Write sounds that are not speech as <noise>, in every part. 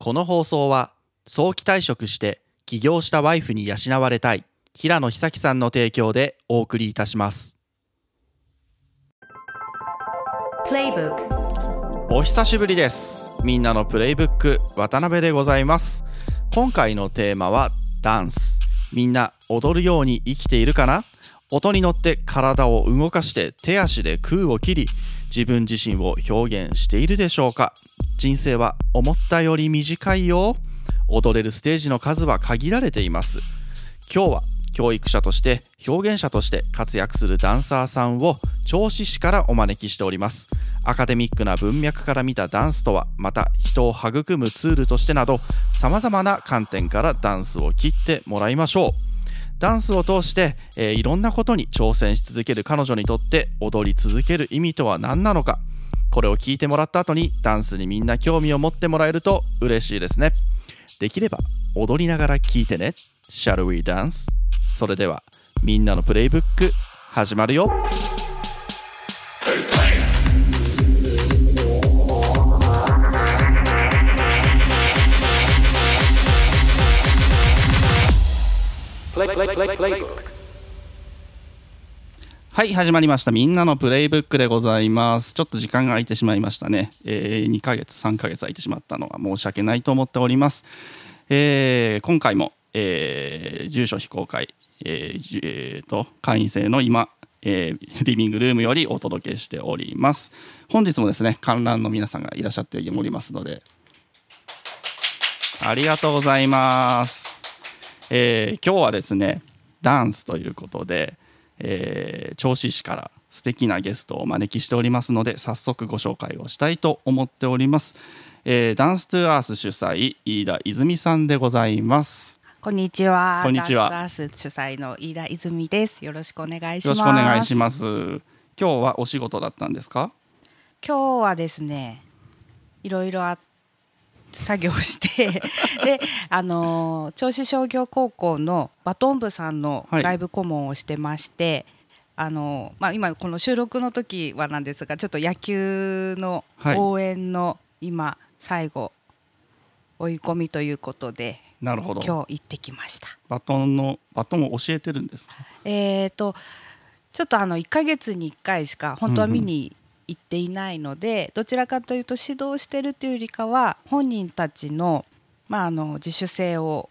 この放送は早期退職して起業したワイフに養われたい平野久樹さんの提供でお送りいたします。お久しぶりです。みんなのプレイブック渡辺でございます。今回のテーマはダンス。みんな踊るように生きているかな？音に乗って体を動かして手足で空を切り自分自身を表現しているでしょうか？人生は思ったより短いよ。踊れるステージの数は限られています。今日は教育者として表現者として活躍するダンサーさんを銚子市からお招きしております。アカデミックな文脈から見たダンスとはまた人を育むツールとしてなどさまざまな観点からダンスを切ってもらいましょう。ダンスを通して、えー、いろんなことに挑戦し続ける彼女にとって踊り続ける意味とは何なのか。これを聞いてもらった後にダンスにみんな興味を持ってもらえると嬉しいですね。できれば踊りながら聞いてね。Shall we dance? それではみんなのプレイブック始まるよ。はい始まりました。みんなのプレイブックでございます。ちょっと時間が空いてしまいましたね、えー、2ヶ月3ヶ月空いてしまったのは申し訳ないと思っております、えー、今回も、えー、住所非公開えーえーと、会員制の今、えー、リビングルームよりお届けしております。本日もですね観覧の皆さんがいらっしゃっておりますのでありがとうございます。えー、今日はですねダンスということで、えー、銚子市から素敵なゲストをお招きしておりますので早速ご紹介をしたいと思っております、えー、ダンストゥアース主催飯田泉さんでございます。こんにちは。こんにちは。ダンス主催の飯田泉です。よろしくお願いします。よろしくお願いします。今日はお仕事だったんですか？今日はですねいろいろあっ作業して <laughs> であの銚子商業高校のバトン部さんのライブ顧問をしてまして、はい、あのまあ、今この収録の時はなんですがちょっと野球の応援の今、最後追い込みということでなるほど。今日行ってきました。バトンのバトンを教えてるんですか？えっ、とちょっとあの1か月に1回しか本当は見に行っていないのでどちらかというと指導してるというよりかは本人たちの,、まあ、あの自主性を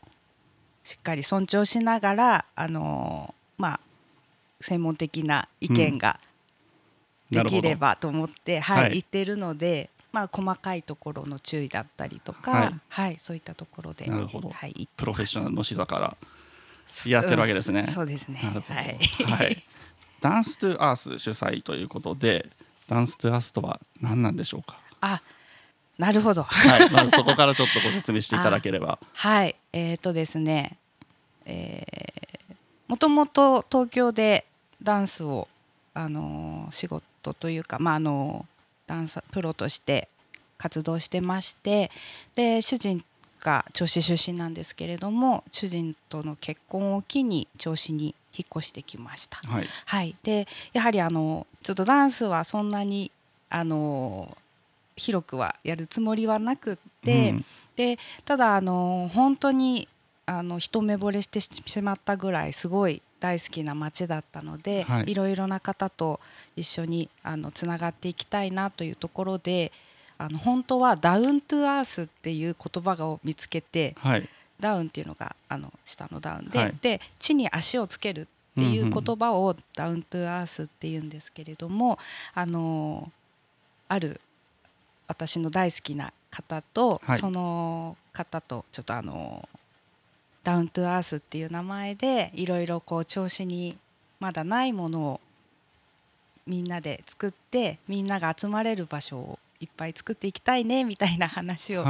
しっかり尊重しながらあの、まあ、専門的な意見ができればと思って、うん、はい、はい、言ってるので、まあ、細かいところの注意だったりとか、はい、はい、そういったところでなるほど、はい、プロフェッショナルの視座からやってるわけですね。うん、そうですね。はい、はい、ダンス・トゥ・アース主催ということでダンストゥアスとは何なんでしょうか？あなるほど、はい、まずそこからちょっとご説明していただければ。はいえっ、ー、とですねえー、もともと東京でダンスを、あのー、仕事というか、まああのー、ダンスプロとして活動してましてで主人が銚子出身なんですけれども主人との結婚を機に銚子に引っ越してきました。はい、はい、でやはりあのちょっとダンスはそんなにあの広くはやるつもりはなくって、うん、でただあの本当にあの一目惚れしてしまったぐらいすごい大好きな街だったので、はい、いろいろな方と一緒にあのつながっていきたいなというところであの本当はダウントゥアースっていう言葉を見つけて、はい、ダウンっていうのがあの下のダウンではい、で地に足をつけるっていう言葉をダウントゥアースっていうんですけれども、あのある私の大好きな方と、はい、その方とちょっとあのダウントゥアースっていう名前でいろいろこう調子にまだないものをみんなで作ってみんなが集まれる場所をいっぱい作っていきたいねみたいな話を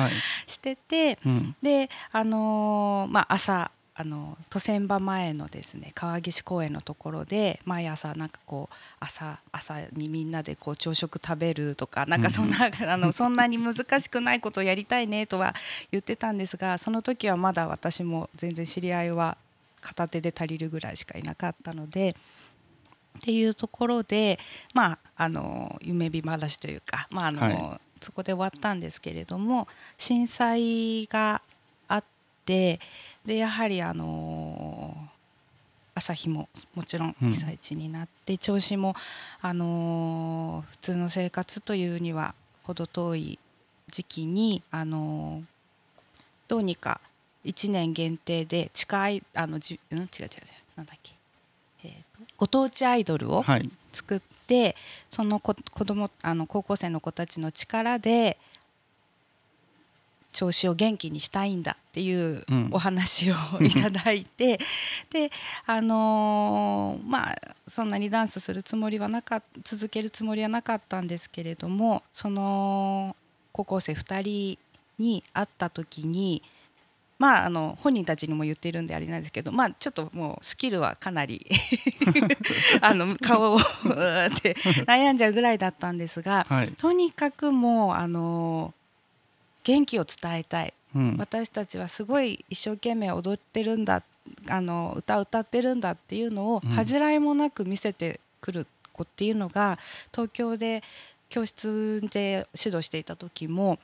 してて、はいうん、であのー、まあ、朝あの都船場前のですね川岸公園のところで毎朝なんかこう朝朝にみんなでこう朝食食べるとかなんかそんな、うん、あのそんなに難しくないことをやりたいねとは言ってたんですがその時はまだ私も全然知り合いは片手で足りるぐらいしかいなかったので。っていうところで、まあ、あの夢見話というか、まああの、はい、そこで終わったんですけれども震災があってでやはりあの朝日ももちろん被災地になって、うん、銚子も、あの普通の生活というには程遠い時期に、あのどうにか1年限定で近いあのじ、うん、違う違う違う。なんだっけ、ご当地アイドルを作って、はい、その子子供あの高校生の子たちの力で調子を元気にしたいんだっていうお話をいただいて、<laughs> うん、であのー、まあそんなにダンスするつもりはなか続けるつもりはなかったんですけれどもその高校生2人に会った時にまあ、あの本人たちにも言っているんであれなんですけど、まあ、ちょっともうスキルはかなり <laughs> あの顔をって悩んじゃうぐらいだったんですが、はい、とにかくもうあの元気を伝えたい、うん、私たちはすごい一生懸命踊ってるんだあの歌歌ってるんだっていうのを恥じらいもなく見せてくる子っていうのが東京で教室で指導していた時も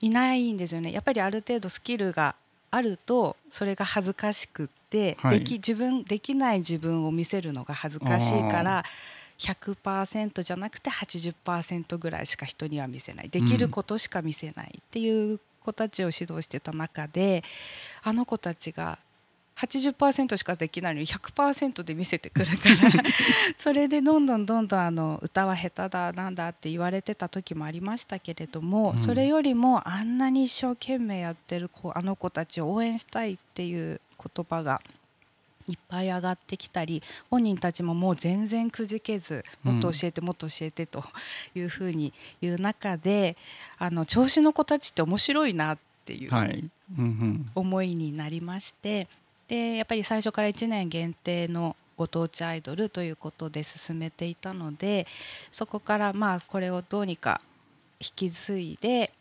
いないんですよね。やっぱりある程度スキルがあるとそれが恥ずかしくって、はい、でき自分できない自分を見せるのが恥ずかしいから100%じゃなくて80%ぐらいしか人には見せない。できることしか見せないっていう子たちを指導してた中で、あの子たちが80%しかできないのに100%で見せてくるから <laughs> それでどんどんどんどんあの歌は下手だなんだって言われてた時もありましたけれども、うん、それよりもあんなに一生懸命やってる子あの子たちを応援したいっていう言葉がいっぱい上がってきたり本人たちももう全然くじけずもっと教えてもっと教えてというふうに言う中であの調子の子たちって面白いなっていう思いになりまして、でやっぱり最初から1年限定のご当地アイドルということで進めていたのでそこからまあこれをどうにか引き継いで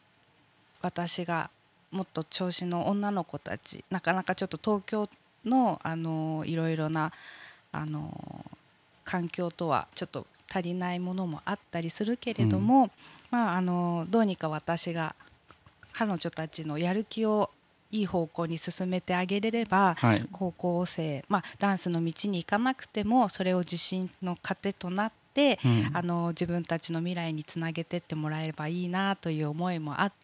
私がもっと調子の女の子たちなかなかちょっと東京のあのいろいろなあの環境とはちょっと足りないものもあったりするけれども、うん、まあ、あのどうにか私が彼女たちのやる気をいい方向に進めてあげれれば、はい、高校生、まあ、ダンスの道に行かなくてもそれを自信の糧となって、うん、あの自分たちの未来につなげてってもらえればいいなという思いもあって。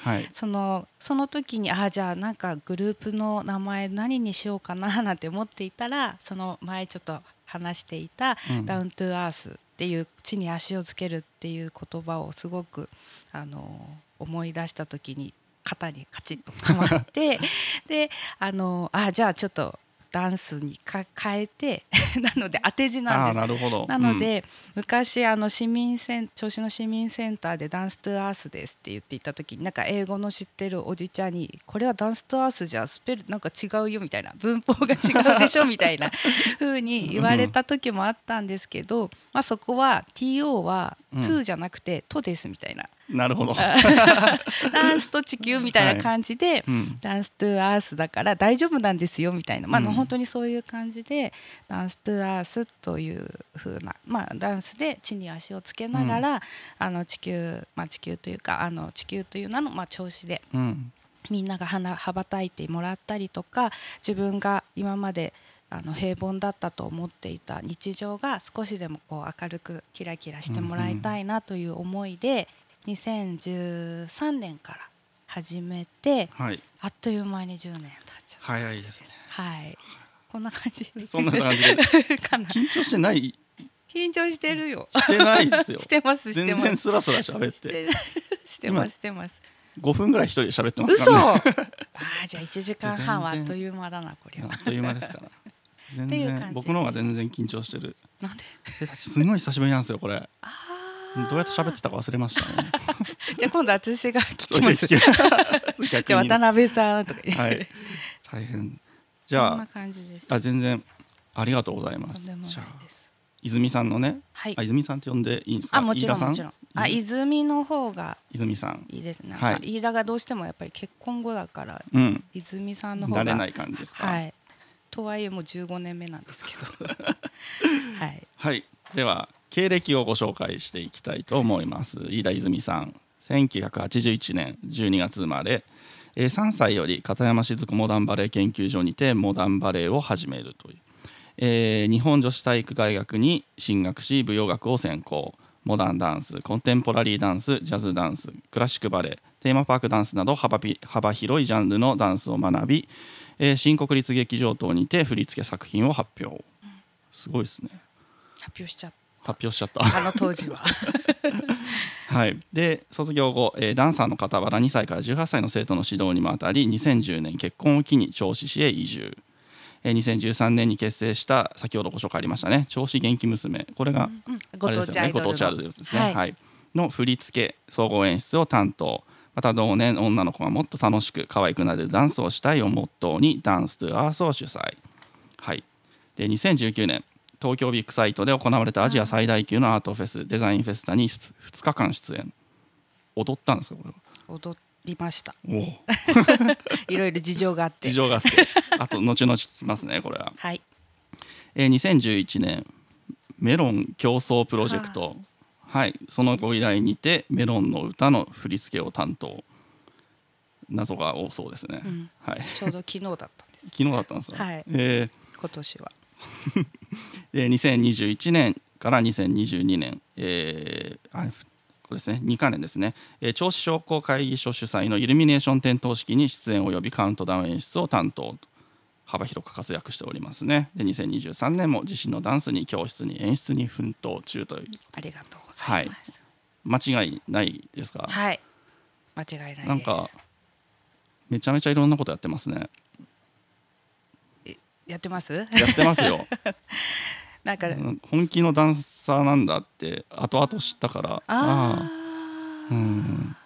はい、そのその時にああじゃあなんかグループの名前何にしようかななんて思っていたらその前ちょっと話していた「ダウントゥアース」っていう地に足をつけるっていう言葉をすごくあの思い出した時に肩にカチッとはまって <laughs> であのあじゃあちょっとダンスにか変えて <laughs> なので当て字なんです。なるほど。なので、うん、昔あの市民セン銚子の市民センターで「ダンス・トゥ・アースです」って言っていた時になんか英語の知ってるおじちゃんに「これはダンス・トゥ・アースじゃスペルなんか違うよ」みたいな文法が違うでしょみたいな <laughs> 風に言われた時もあったんですけど、まあ、そこは TO は「2」じゃなくて「と」ですみたいな。なるほど。<laughs> ダンスと地球みたいな感じで、はい。うん、ダンストゥアースだから大丈夫なんですよみたいな、まあ、本当にそういう感じでダンストゥアースという風なまあダンスで地に足をつけながら、うん、あの地球、まあ、地球というかあの地球という名の、まあ、調子で、うん、みんなが羽ばたいてもらったりとか自分が今まであの平凡だったと思っていた日常が少しでもこう明るくキラキラしてもらいたいなという思いで、2013年から始めて、はい、あっという間に10年経っちゃう早いですね。はい。こんな感じそんな感じで。<laughs> 緊張してない？緊張してるよ。してないですよ。<laughs> してます全然スラスラ喋って。してますしてます。5分ぐらい一人で喋ってますからね。<laughs> あじゃあ1時間半はあっという間だなこれは。あっという間ですから。全然僕の方が全然緊張してる。なんで？すごい久しぶりなんですよこれ。ああどうやって喋ってたか忘れましたね。<laughs> じゃあ今度私が聞きます。<laughs> じゃあ渡辺さんとか。はい。大変。じゃああ全然ありがとうございます。じゃあ泉さんのね、はい、あ泉さんって呼んでいいんですか？あもちろんもちろん。あ泉の方が泉さんいいですね。はい。飯田がどうしてもやっぱり結婚後だから、うん、泉さんの方が慣れない感じですか？はい。とはいえもう15年目なんですけど。<laughs> はい。はい。では経歴をご紹介していきたいと思います。飯田泉さん1981年12月生まれ、えー3歳より片山静子モダンバレー研究所にてモダンバレーを始めるという、えー日本女子体育大学に進学し舞踊学を専攻。モダンダンスコンテンポラリーダンスジャズダンスクラシックバレエテーマパークダンスなど幅広いジャンルのダンスを学び、えー新国立劇場等にて振り付け作品を発表。すごいですね。発表しちゃっ発表しちゃった。たあの当時は。<laughs> はい、で卒業後、えーダンサーの傍ら2歳から18歳の生徒の指導にもあたり2010年結婚を機に銚子市へ移住、えー2013年に結成した先ほどご紹介ありましたね銚子元気娘。これが、うんあごれですよね当地アイドルの。ご当地アイドルですね、ははい。いの振り付け総合演出を担当。また同年女の子がもっと楽しく可愛くなれるダンスをしたいをモットーにダンストゥアースを主催。はい。で2019年東京ビッグサイトで行われたアジア最大級のアートフェスデザインフェスタに2日間出演。踊ったんですかこれは。踊りました。<laughs> いろいろ事情があって。事情があって。あと後々聞きますねこれは、はい。えー、2011年メロン競争プロジェクト。はい。そのご依頼にてメロンの歌の振り付けを担当。謎が多そうですね、うん。はい。ちょうど昨日だったんです。<laughs> 昨日だったんですか、はい。え今年は。ー <laughs> で2021年から2022年、えーあこれですね。2か年ですね、えー、銚子商工会議所主催のイルミネーション点灯式に出演及びカウントダウン演出を担当。幅広く活躍しておりますね。で2023年も自身のダンスに教室に演出に奮闘中という。ありがとうございます。間違いないですか、はい、間違いないなんかめちゃめちゃいろんなことやってますねやってます？やってますよ。<laughs> なんか、うん本気のダンサーなんだって後々知ったから。ああーうん。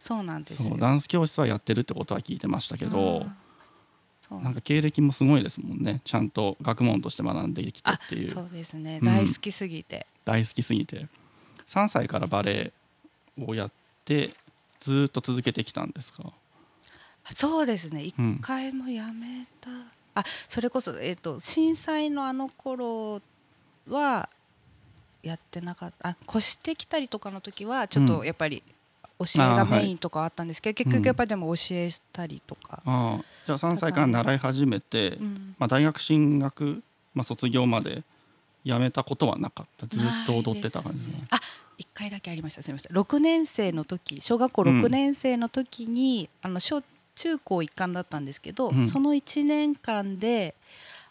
そうなんですよ。そうダンス教室はやってるってことは聞いてましたけどなんか経歴もすごいですもんね。ちゃんと学問として学んできたっていう。そうですね。うん。大好きすぎて、大好きすぎて。3歳からバレエをやってずーっと続けてきたんですか？そうですね。一うん。回もやめた、あそれこそ、えー、と震災のあの頃はやってなかった。あ越してきたりとかの時はちょっうん。とやっぱり教えがメインとかあったんですけど、結うん。局やっぱりでも教えたりとか、ああじゃあ3歳から習い始めて、うん。まあ、大学進学、まあ、卒業までやめたことはなかった。ずっと踊ってた感じ。ですね。あ一回だけありました。すみません。6年生の時小学校うん。6年生の時に、あの小中高一貫だったんですけど、うん。その1年間で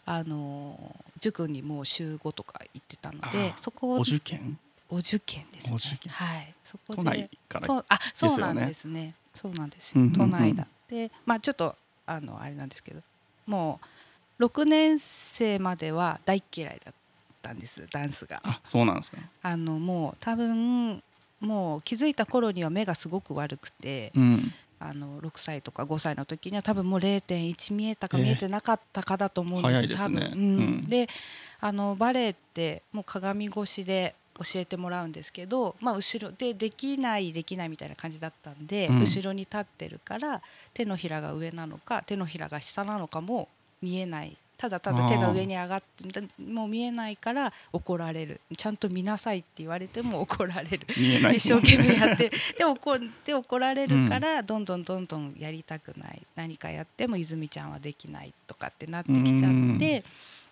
あの塾にもう週5とか行ってたのであそこをお受験？お受験ですね。お受験。はい。そこで都内からとあそうなんですね。そうなんですよ。都内だ。でまあちょっとあのあれなんですけどもう6年生までは大嫌いだったんですダンスが。あそうなんですか。あのもう多分もう気づいた頃には目がすごく悪くて、うん、あの6歳とか5歳の時には多分もう0.1見えたかええ見えてなかったかだと思うんです。早いですね。多分、うん。うん。であのバレエってもう鏡越しで教えてもらうんですけど、まあ、後ろでできないできないみたいな感じだったんで、うん。後ろに立ってるから手のひらが上なのか手のひらが下なのかも見えないただただ手が上に上がってもう見えないから怒られる。ちゃんと見なさいって言われても怒られる。一生懸命やって。で怒って怒られるから、どんどんどんどんやりたくない。何かやっても泉ちゃんはできないとかってなってきちゃうん。って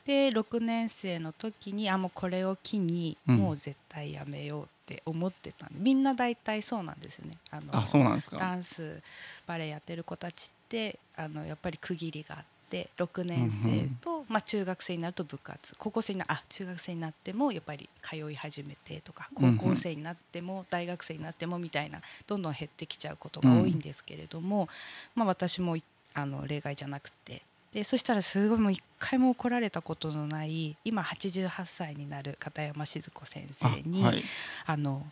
で6年生の時にあもうこれを機にうん。もう絶対やめようって思ってたんでみんな大体そうなんですよね。あのあそうなんですか。ダンスバレエやってる子たちってあのやっぱり区切りがあって6年生と、まあ、中学生になると部活。高校生になあ中学生になってもやっぱり通い始めてとか高校生になっても大学生になってもみたいなどんどん減ってきちゃうことが多いんですけれども、まあ、私もいあの例外じゃなくて。でそしたらすごいもう一回も怒られたことのない今88歳になる片山静子先あ生にはい。あの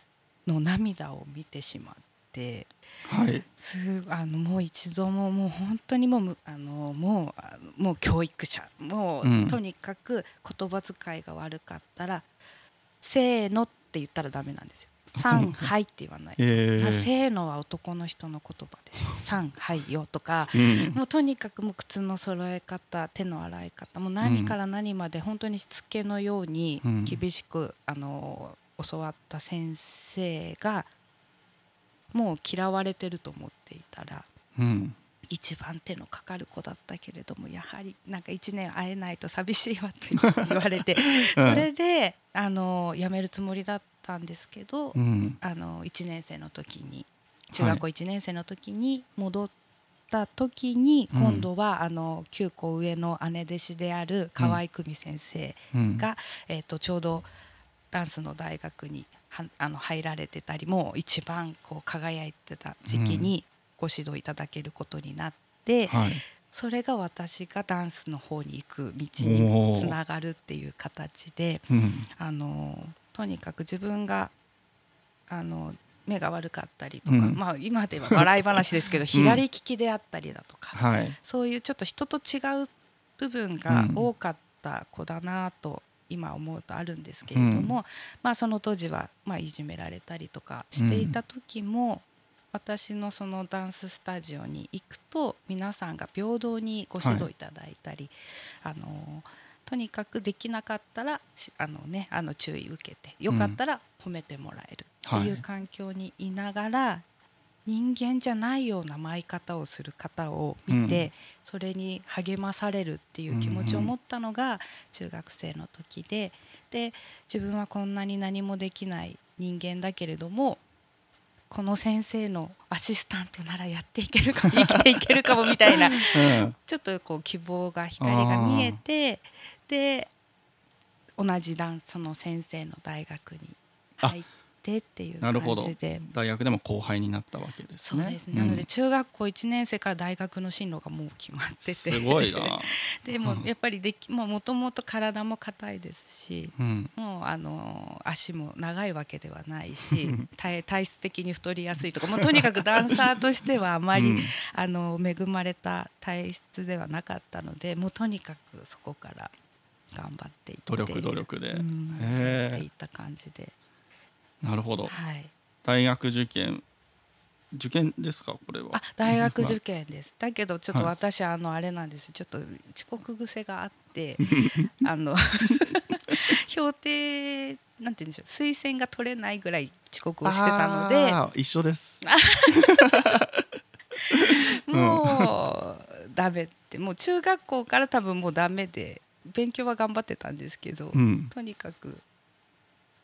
の涙を見てしまってはいすあのもう一度ももう本当にもうむあのもうもう教育者もう、うんとにかく言葉遣いが悪かったら「せーの」って言ったらダメなんですよ。あそうなんはいって言わない。えーせーのは男の人の言葉でしょ。三はいよとか。うんもうとにかくもう靴の揃え方手の洗い方もう何から何まで本当にしつけのようにうん厳しく、あの教わった先生がもう嫌われてると思っていたらうん。一番手のかかる子だったけれどもやはりなんか1年会えないと寂しいわって言われて <laughs> うん。それであの辞めるつもりだったんですけど、うん。あの1年生の時に中学校1年生の時に戻った時に、うん。今度はあの9個上の姉弟子である河合久美先生うん。が、えー、とちょうどダンスの大学にはあの入られてたりもう一番こう輝いてた時期にご指導いただけることになって、はい。それが私がダンスの方に行く道おにーつながるっていう形でうん。あのとにかく自分があの目が悪かったりとか、うん。まあ今では笑い話ですけど左利きであったりだとか、はい。そういうちょっと人と違う部分が多かった子だなと今思うとあるんですけれども、うん。まあその当時はまあいじめられたりとかしていた時も、私のそのダンススタジオに行くと皆さんが平等にご指導いただいたり、あのとにかくできなかったらしあの、ね、あの注意受けてよかったら褒めてもらえるっていう環境にいながら、人間じゃないような舞い方をする方を見て、うん。それに励まされるっていう気持ちを持ったのが中学生の時でで自分はこんなに何もできない人間だけれどもこの先生のアシスタントならやっていけるかも生きていけるかもみたいなうん。ちょっとこう希望が光が見えてで同じダンスの先生の大学に入ってっていうなるほど。感じで。大学でも後輩になったわけですね。そうです。ね、なので中学校1年生から大学の進路がもう決まってて。すごいな。<laughs> でもうん。やっぱりできもともと体も硬いですしうん。もうあの足も長いわけではないし体体質的に太りやすいとかもうとにかくダンサーとしてはあまり、うん。あの恵まれた体質ではなかったのでもうとにかくそこから頑張っていって努力努力で、うんやっていった感じで、なるほど。はい、大学受験。受験ですか？これは。あ大学受験です。だけどちょっとはい。私、あのあれなんです。ちょっと遅刻癖があって <laughs> あの <laughs> 評定なんて言うんでしょう。推薦が取れないぐらい遅刻をしてたので。一緒です。<laughs> もうダメって。もう中学校から多分もうダメで勉強は頑張ってたんですけど、うん。とにかく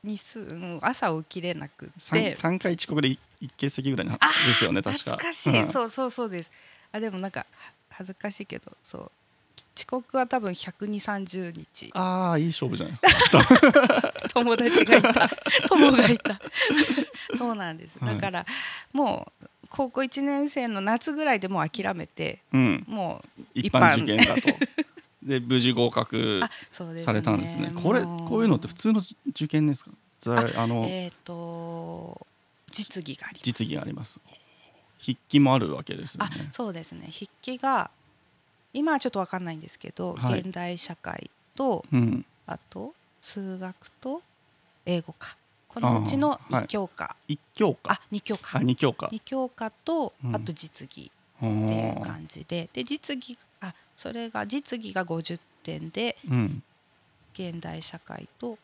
日数もう朝起きれなく三て。三回遅刻で一一欠席ぐらいですよね確か。懐かしい、うん。そうそうそうです。あでもなんかは恥ずかしいけどそう遅刻は多分12030日。ああいい勝負じゃないですか。<laughs> 友達がいた。<laughs> 友がいた。そうなんです。はい。だからもう高校1年生の夏ぐらいでもう諦めてうん。もう一般受験だと <laughs> で無事合格されたんですね。これもこういうのって普通の受験ですか？ざあのえっ、と実技があります。実技があります。筆記もあるわけですね。そうですね。筆記が今はちょっと分かんないんですけど、はい。現代社会とうん。あと数学と英語か。このうちのあーはい。1教科。一教科。あ,、2教科。あ二教科。2教科とうん。あと実技ってっていう感じで。で実技あそれが実技が50点でうん。現代社会と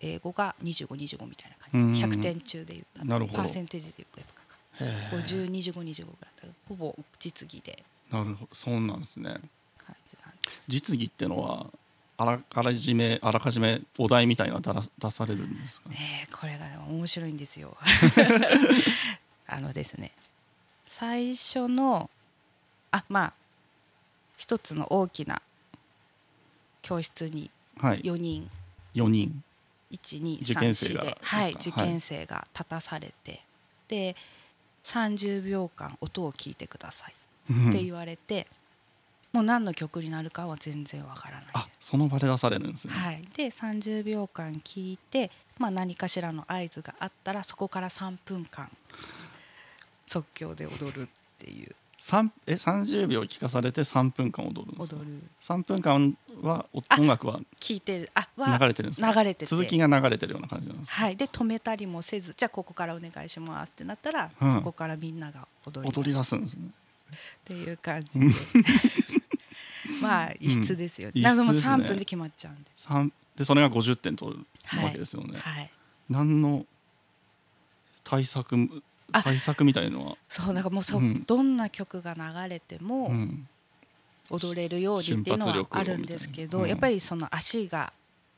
英語が2525みたいなうん。感じ100点中で言ったら。なるほど。パーセンテージで言ったらへー。502525ぐらいほぼ実技で。なるほど。そうなんですね。感じなんです。実技ってのはあらあらじめあらかじめお題みたいなのが出ら出されるんですか？ねこれがね面白いんですよ。<laughs> あのですね最初のあまあ一つの大きな教室にはい。4人。四人。受験生1234がで、はい、受験生が立たされて、で30秒間音を聞いてください。って言われて、もう何の曲になるかは全然わからないあその場で出されるんですね、はい、で30秒間聞いて、まあ、何かしらの合図があったらそこから3分間即興で踊るっていう。三え30秒聞かされて3分間踊るんですか踊る。3分間は音楽は聞いてる。あは流れてるんですか？流れてて。続きが流れてるような感じなんですか？はい、で止めたりもせずじゃあここからお願いしますってなったら、うん。そこからみんなが踊り踊り出すんですね。っていう感じで。<laughs> まあ異質ですよ、異質なんですね。3分で決まっちゃうんで、三でそれが50点取るはいわけですよね、はい、何の対策あ対策みたいのは、そうなんかもうそ、うん。どんな曲が流れてもうん、踊れるようにっていうのはあるんですけど、うん。やっぱりその足が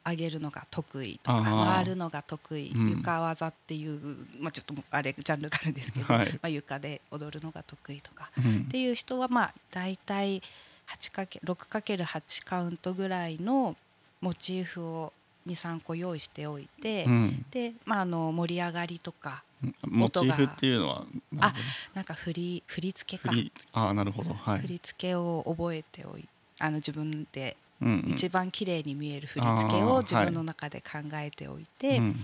上げるのが得意とか回るのが得意、うん床技っていう、まあ、ちょっとあれジャンルがあるんですけど、はい、まあ、床で踊るのが得意とかうん。っていう人はまあ大体 6×8 カウントぐらいのモチーフを23個用意しておいて、うん。で、まあ、あの盛り上がりとかモチーフっていうのはなるほどなんか振り振り付けか。ああなるほど。はい。振り付けを覚えておいあの自分で一番綺麗に見える振り付けを自分の中で考えておいて、うん。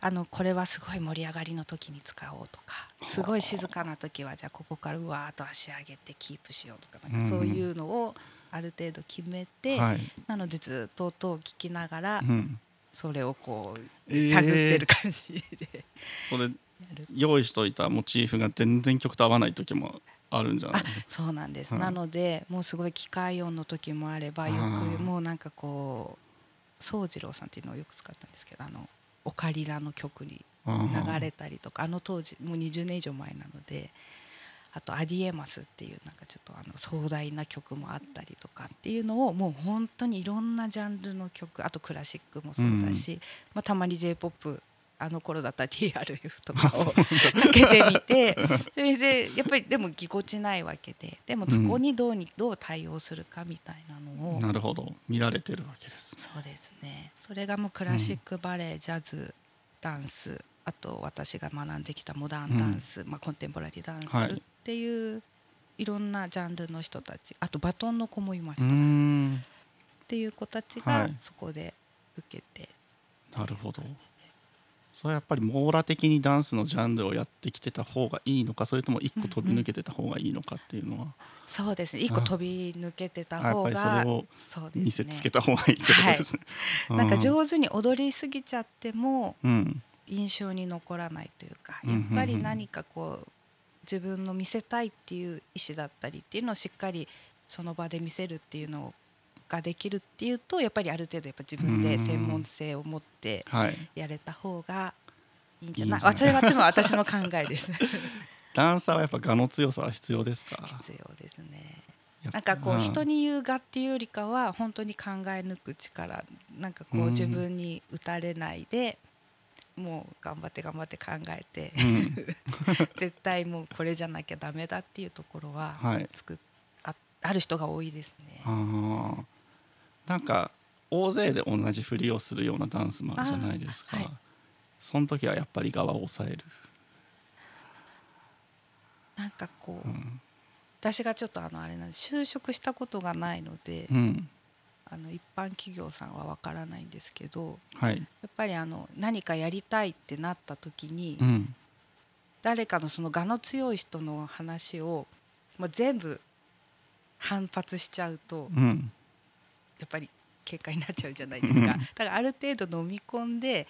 あのこれはすごい盛り上がりの時に使おうとかはあ。すごい静かな時はじゃあここからうわーっと足上げてキープしようとかそういうのをある程度決めて、はい。なのでずっと音を聞きながらうん。それをこうえー。探ってる感じで。それやる。用意しといたモチーフが全然曲と合わない時もあるんじゃない？ですかそうなんです、うんなのでもうすごい機械音の時もあればよくもうなんかこう宗次郎さんっていうのをよく使ったんですけどあのオカリラの曲に流れたりとかあの当時もう20年以上前なのであと「アディエマス」っていうなんかちょっとあの壮大な曲もあったりとかっていうのをもう本当にいろんなジャンルの曲あとクラシックもそうだし、まあ、たまに j p o p あの頃だったら TRF とかを <laughs> かけてみてそれでやっぱりでもぎこちないわけででもそこにどうにどう対応するかみたいなのを、なるほど。乱れてるわけですそうですね。それがもうクラシックバレエ、ジャズダンスあと私が学んできたモダンダンス、まあ、コンテンポラリーダンはい。スっていう、い、ろんなジャンルの人たちあとバトンの子もいました、っん。ていう子たちがはい。そこで受けて、なるほど。それはやっぱり網羅的にダンスのジャンルをやってきてた方がいいのかそれとも一個飛び抜けてた方がいいのかっていうのは、そうですね。一個飛び抜けてたあやっぱり方がそれを見ですね。せつけた方がいいってことですね。なんか手上手に踊りすぎちゃってもうん。印象に残らないというかうんうんうん。やっぱり何かこう自分の見せたいっていう意思だったりっていうのをしっかりその場で見せるっていうのができるっていうとやっぱりある程度やっぱ自分で専門性を持ってはい、やれた方がいいんじゃない？いいんじゃないあそれはでも私の考えです。<laughs> ダンサーはやっぱ我の強さは必要ですか？必要ですね。なんかこううん。人に言うがっていうよりかは本当に考え抜く力。なんかこううん。自分に打たれないでもう頑張って頑張って考えてうん。<laughs> 絶対もうこれじゃなきゃダメだっていうところははい。あある人が多いですね。なんか大勢で同じ振りをするようなダンスもあるじゃないですか、はい。その時はやっぱり側を抑える、なんかこう、うん。私がちょっとあのあれなんです就職したことがないので、うんあの一般企業さんはわからないんですけどはい。やっぱりあの何かやりたいってなった時に、うん。誰かのその我の強い人の話を、まあ、全部反発しちゃうとうん。やっぱり結果になっちゃうじゃないですか。だからある程度飲み込んで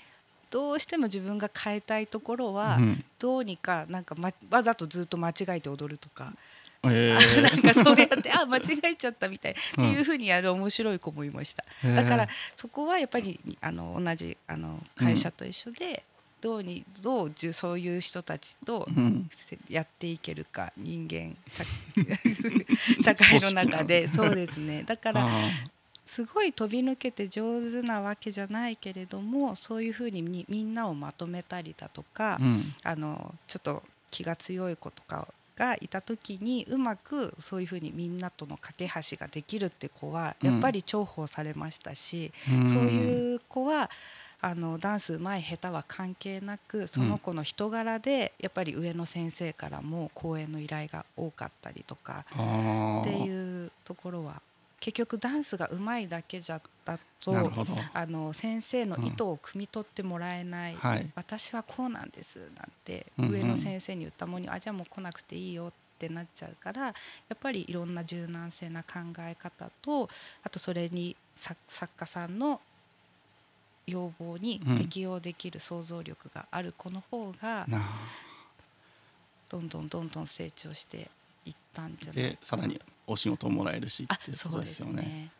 どうしても自分が変えたいところは、うん。どうにかなんか、ま、わざとずっと間違えて踊るとか、えなんかそうやってあ間違えちゃったみたい。っていううふうにやる面白い子もいました。んだからへそこはやっぱりあの同じあの会社と一緒で、どうにどうじゅそういう人たちとやっていけるか人間社 <laughs> 社会の中で。そうですね。だからあすごい飛び抜けて上手なわけじゃないけれどもそういうふうにみみんなをまとめたりだとか、ーうん。あのちょっと気が強い子とかがいた時にうまくそういうふうにみんなとの架け橋ができるって子はやっぱり重宝されましたし、うん。そういう子はあのダンスうまい下手は関係なくその子の人柄でやっぱり上の先生からも講演の依頼が多かったりとかっていうところは結局ダンスがうまいだけじゃだとあの先生の意図を汲み取ってもらえない、はい。私はこうなんですなんてうんうん。上の先生に言ったものに、あじゃあもう来なくていいよってなっちゃうからやっぱりいろんな柔軟性な考え方とあとそれに作作家さんの要望にうん適応できる想像力がある子の方がなどんどんどんどん成長していったんじゃないでさらにお仕事をもらえるしあっていうことですよね。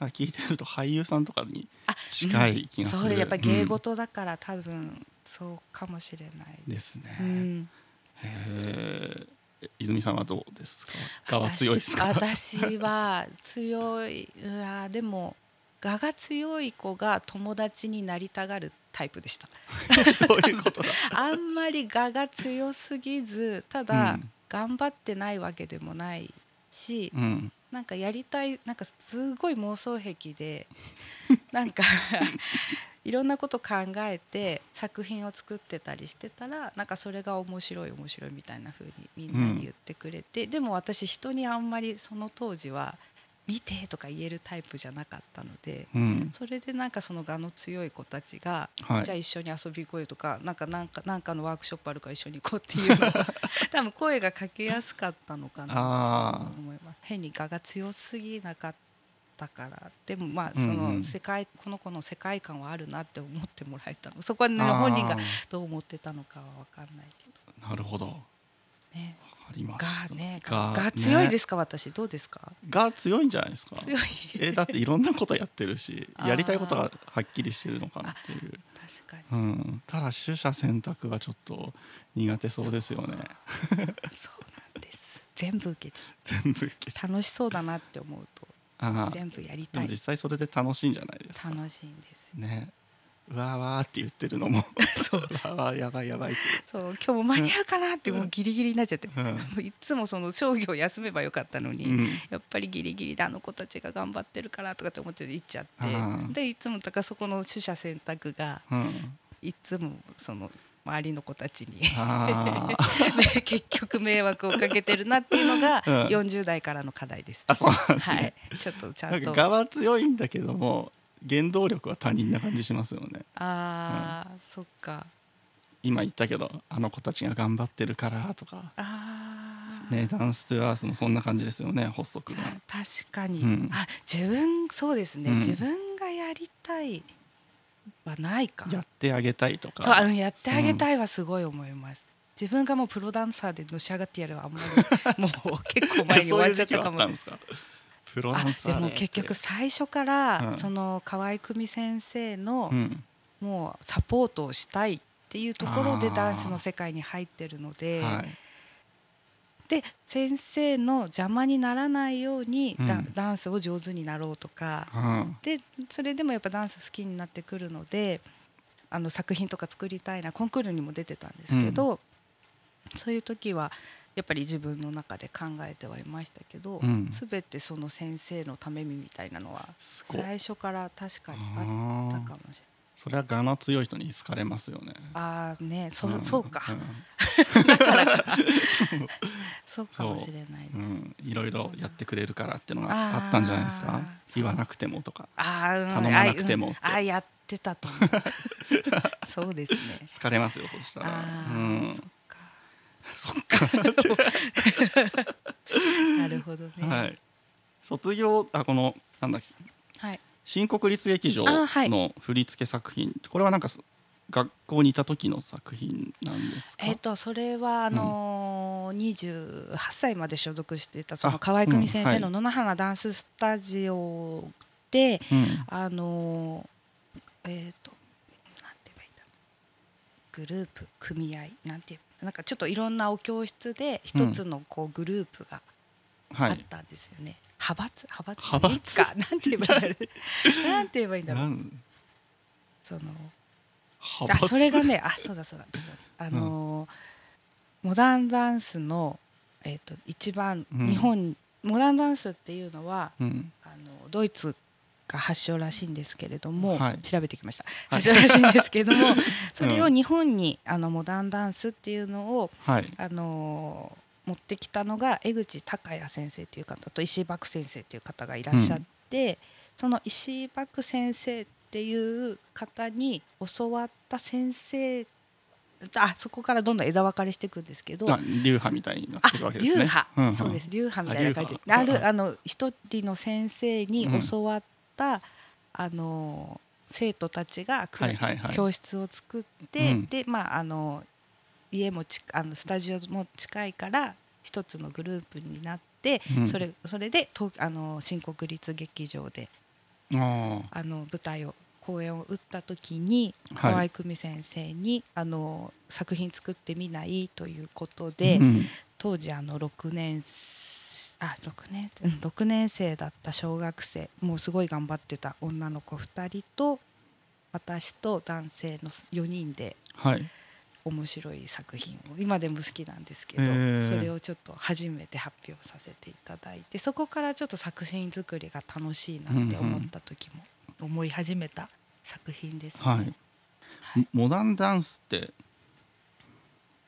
聞いてると俳優さんとかにあ近い気がする。そうでやっぱり芸うん。事だから多分そうかもしれない。ですね。うん。へえ泉さんはどうですか？我は強いですか？私私は強いうわでも我が強い子が友達になりたがるタイプでした。<laughs> どういうことだ？<laughs> あんまり我が強すぎずただ、うん。頑張ってないわけでもないし、うん。なんかやりたいなんかすごい妄想癖で <laughs> なんかいろんなこと考えて作品を作ってたりしてたらなんかそれが面白い面白いみたいな風にみんなに言ってくれて、でも私人にあんまりその当時は「見て」とか言えるタイプじゃなかったので。うん。それでなんかその我の強い子たちが、はい。じゃあ一緒に遊び行こうよとかなんかなんかなんかのワークショップあるから一緒に行こうっていう <laughs> 多分声がかけやすかったのかなとあ思います変に我が強すぎなかったからでもまあそうんうん。の世界、この子の世界観はあるなって思ってもらえたの。そこはね本人がどう思ってたのかは分かんないけなるほど。ね。かりました。がねがが強いねですか私。どうですか？が強いんじゃないですか？強い。えだっていろんなことやってるし <laughs> やりたいことがはっきりしてるのかなっていう、確かに。うん、ただ取捨選択はちょっと苦手そうですよね。そうなんです。全部受けちゃ全部受けちゃう。楽しそうだなって思うと全部やりでたい。も実際それで楽しいんじゃないですか？楽しいんですよ。ね。うわーわーって言ってるのも。<laughs> そう。うわーわーやばいやばいって、そう。今日も間に合うかなってもうギリギリになっちゃって、うん。いつもその商業休めばよかったのに、うん。やっぱりギリギリであの子たちが頑張ってるからとかって思って行っちゃってあーでいつもだからそこの取捨選択がうん、いつもその周りの子たちに <laughs> 結局迷惑をかけてるなっていうのがうん。40代からの課題です。あそうなんですね、はい、ちょっとちゃなんと我は強いんだけども原動力は他人な感じしますよね。ああ、そっか。今言ったけどあの子たちが頑張ってるからとか。ああ、ねダンス・トゥ・アースもそんな感じですよね発足が。た確かに、うん。あ自分そうですね、うん。自分がやりたいはないか。やってあげたいとそうあかのやってあげたいはすごい思います、自分がもうプロダンサーでのし上がってやるはあんまりもう結構前に終わっちゃったかも。<laughs> そういう時期はあったんですか？プロダあンサーででも結局最初から、うん。その河合久美先生の、うん。もうサポートをしたいっていうところでダンスの世界に入ってるので、はい。で先生の邪魔にならないようにダ,、うん。ダンスを上手になろうとかうん。でそれでもやっぱダンス好きになってくるのであの作品とか作りたいなコンクールにも出てたんですけど、そういう時はやっぱり自分の中で考えてはいましたけど、うん。全てその先生のためみみたいなのは最初から確かにあったかもしれない。それは我の強い人に好かれますよね。ああねそ,、ん。そうか、ん。<laughs> そう。かもしれない。う。ん、いろいろやってくれるからっていうのがあったんじゃないですか？言わなくてもとか。あーうん。頼まなくても。あ,、うん、あやってたと思う。<laughs> そうですね。<laughs> 好かれますよそしたら。あうー、んそっか。か <laughs> なるほどね。はい。卒業あこのなんだっけ。はい。新国立劇場の振付作品、これはなんかそ学校にいた時の作品なんですか？えっ、とそれはあのー、28歳まで所属していたそのあ河合久美先生のうん野々花ダンススタジオで、うん。あのーえっ、となんて言えばいいんだ。グループ組合なんていうなんかちょっといろんなお教室で一つのこうグループがはい。あったんですよね。派閥？派閥？派閥？いつか？<laughs> <laughs> なんて言えばいいんだろう。なんて言えばいいんだろう。その派閥？あそれがねあそうだそうだ。ちょっとあのーモダンダンスのえっ、と一番うん。日本、モダンダンスっていうのはうん。あのドイツが発祥らしいんですけれども、はい。調べてきました。はい。発祥らしいんですけれども、<laughs> それを日本にあのモダンダンスっていうのをはい。あのー持ってきたのが江口孝也先生という方と石井漠先生という方がいらっしゃって、その石井漠先生っていう方に教わった先生あそこからどんどん枝分かれしていくんですけどあ流派みたいになあってるわけですね。流派、んんそうです。流派みたいな感じ。であるあの一人の先生にうん。教わった、あの生徒たちが来るはいはいはい。教室を作って、うん。でまああの家もちあのスタジオも近いから一つのグループになって、うん。それそれで東あの新国立劇場でああ。の舞台を公演を打った時にはい。河合久美先生に、あの作品作ってみないということで、うん。当時あの6年あ6年うん。6年生だった小学生。もうすごい頑張ってた。女の子2人と私と男性の4人ではい。面白い作品を今でも好きなんですけど、へー。それをちょっと初めて発表させていただいてそこからちょっと作品作りが楽しいなって思った時も思い始めた作品ですね。はい。モダンダンスって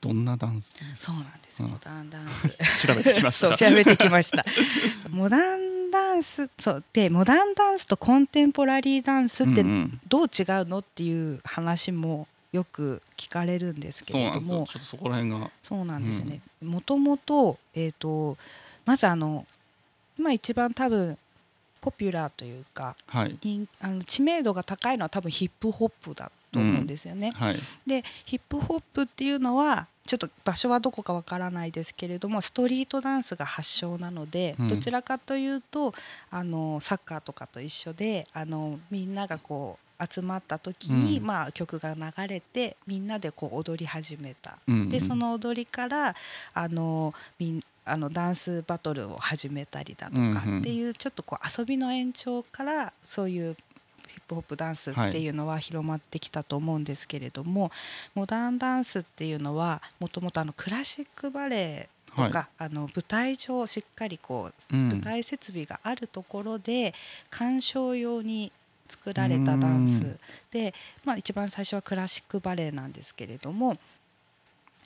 どんなダンス？そうなんです、うん。モダンダンス。<laughs> 調べてきました。調べてきました。<laughs> モダンダンスそうでモダンダンスとコンテンポラリーダンスってどう違うのっていう話もよく聞かれるんですけれども。そこら辺が。そうなんですね。もともとえっ、とまずあの今一番多分ポピュラーというかはい。人あの知名度が高いのは多分ヒップホップだと思うんですよね。はい。でヒップホップっていうのはちょっと場所はどこかわからないですけれどもストリートダンスが発祥なので、うん。どちらかというとあのサッカーとかと一緒であのみんながこう集まった時に、うん。まあ、曲が流れてみんなでこう踊り始めた。うんうん。でその踊りからあのみんあのダンスバトルを始めたりだとかうんうん。っていうちょっとこう遊びの延長からそういうプホップダンスっていうのは広まってきたと思うんですけれども、モダンダンスっていうのはもともとあのクラシックバレエとか、あの舞台上しっかりこううん。舞台設備があるところで鑑賞用に作られたダンスで、まあ、一番最初はクラシックバレエなんですけれども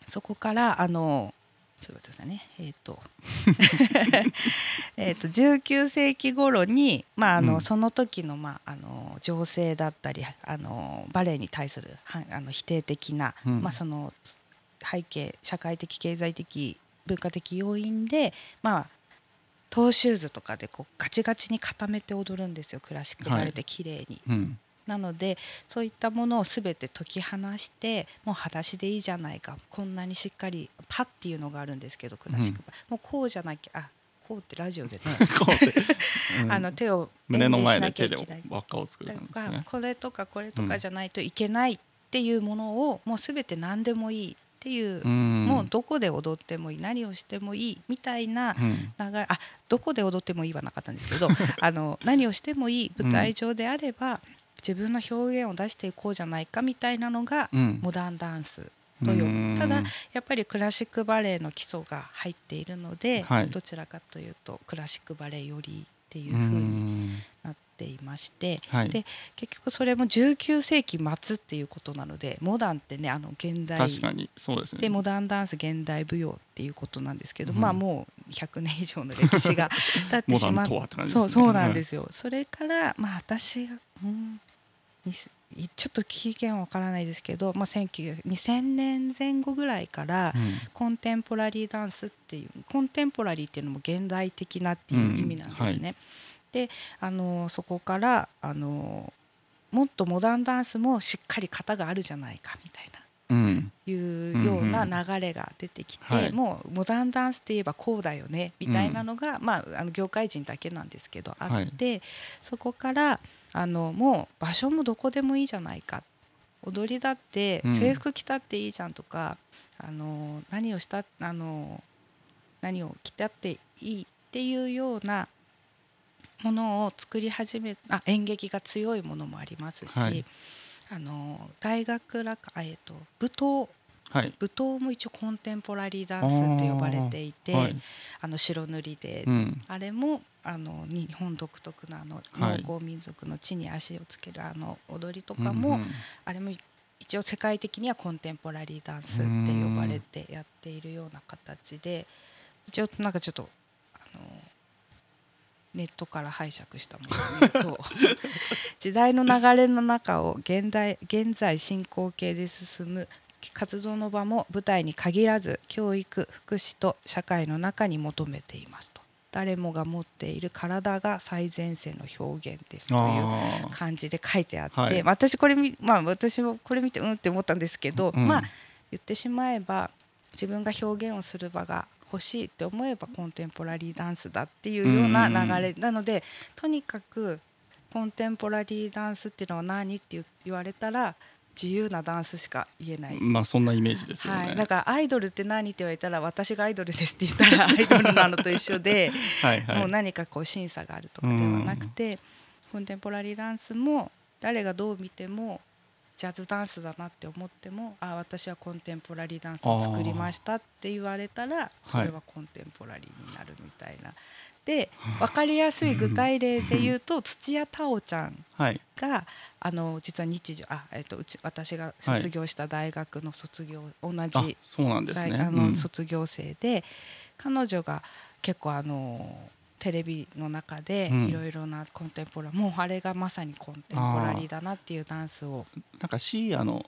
そこからあのちょっと待ってくださいね。えっ、と。<laughs> えっと19世紀頃に、まああのうん。その時の,、まあ、あの情勢だったりあのバレエに対するはあの否定的な、うん。まあ、その背景社会的経済的文化的要因でまあトーシューズとかでこうガチガチに固めて踊るんですよ。クラシックバレエって綺麗に。うんなのでそういったものを全て解き放してもう裸足でいいじゃないか。こんなにしっかりパっていうのがあるんですけどクラシックバレエ、もうこうじゃなきゃあこうってラジオでね。<laughs> こうん。<laughs> あの手を胸の前で円手で輪っかを作るんですね。これとかこれとかじゃないといけないっていうものをもう全て何でもいいっていう、うん。もうどこで踊ってもいい何をしてもいいみたいなうん。長いあどこで踊ってもいいはなかったんですけど <laughs> あの何をしてもいい舞台上であれば、自分の表現を出していこうじゃないかみたいなのがうん。モダンダンスとうん。ただやっぱりクラシックバレエの基礎が入っているので、はい。どちらかというとクラシックバレエよりっていうう風にんなっていましてはい。で結局それも19世紀末っていうことなのでモダンってねあの現代そうですね。でモダンダンス現代舞踊っていうことなんですけど、うん。まあもう100年以上の歴史が経ってしまっ <laughs> とはって感じですね。そうそうなんですすよ、それからまあ私が、ちょっと期限はわからないですけど、まあ、1900 2000年前後ぐらいからうん。コンテンポラリーダンスっていうコンテンポラリーっていうのも現代的なっていう意味なんですね。であのそこからあのもっとモダンダンスもしっかり型があるじゃないかみたいな。うん。いうような流れが出てきて、はい。もうモダンダンスって言えばこうだよねみたいなのが、まあ、あの業界人だけなんですけどあって、そこからあのもう場所もどこでもいいじゃないか。踊りだってうん。制服着たっていいじゃんとか、あの何をしたあの何を着たっていいっていうようなものを作り始めあ演劇が強いものもありますし、はい。あの大学らか、あえっと舞踏はい舞踏も一応コンテンポラリーダンスって呼ばれていてあ、はい。の白塗りで、うん。あれもあの日本独特なあのはい農耕民族の地に足をつけるあの踊りとかも、あれも一応世界的にはコンテンポラリーダンスって呼ばれてやっているような形で一応なんかちょっとあのネットから拝借したものと <laughs> 時代の流れの中を現代現在進行形で進む活動の場も舞台に限らず教育福祉と社会の中に求めていますと。誰もが持っている体が最前線の表現ですという感じで書いてあって、はい。私これみまあ私もこれ見てうんって思ったんですけど、うん。まあ言ってしまえば自分が表現をする場が欲しいって思えばコンテンポラリーダンスだっていうような流れ。なのでとにかくコンテンポラリーダンスっていうのは何って言言われたら自由なダンスしか言えない。まあそんなイメージですよね。はい、だからアイドルって何って言われたら私がアイドルですって言ったら <laughs> アイドルなのと一緒ではいはいもう何かこう審査があるとかではなくてコンテンポラリーダンスも誰がどう見てもジャズダンスだなって思ってもあ私はコンテンポラリーダンスを作りましたって言われたらそれはコンテンポラリーになるみたいな。で分かりやすい具体例で言うと土屋太鳳ちゃんはい。があの実は日常あ、えっとうち私が卒業した大学の卒業、同あじそうなんですね。あのうん。卒業生で、彼女が結構あのテレビの中でうん。いろいろなコンテンポラ、もうあれがまさにコンテンポラリーだなっていうダンスを。なんかシーアの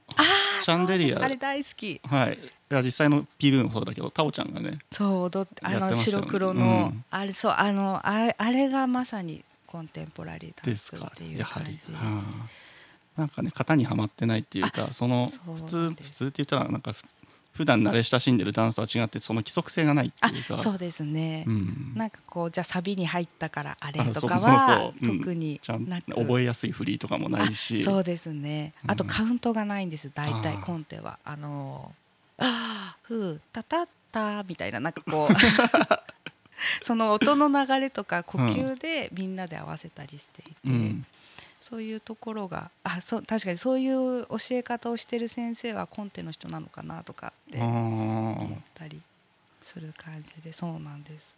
シャンデリア。あれ大好き。はい。実際の PV もそうだけどタオちゃんがね。そう踊ってあの白黒の、うん。あれそうあのあれあれがまさにコンテンポラリーダンですかスっていうやはり。感じ。。うん。なんかね型にはまってないっていうかその普通普通って言ったらなんかふ普段慣れ親しんでるダンスとは違ってその規則性がないってあいうか。そうですね、うん。なんかこうじゃあサビに入ったからあれあとかは特にちゃんなく。覚えやすいフリーとかもないし。そうですね。あとうんカウントがないんです。大体コンテは。あのーあーふうたたったみたいななんかこう。<laughs> その音の流れとか呼吸でみんなで合わせたりしていて、うんそういうところがあそう確かにそういう教え方をしてる先生はコンテの人なのかなとかってあ思ーったりする感じでそうなんです。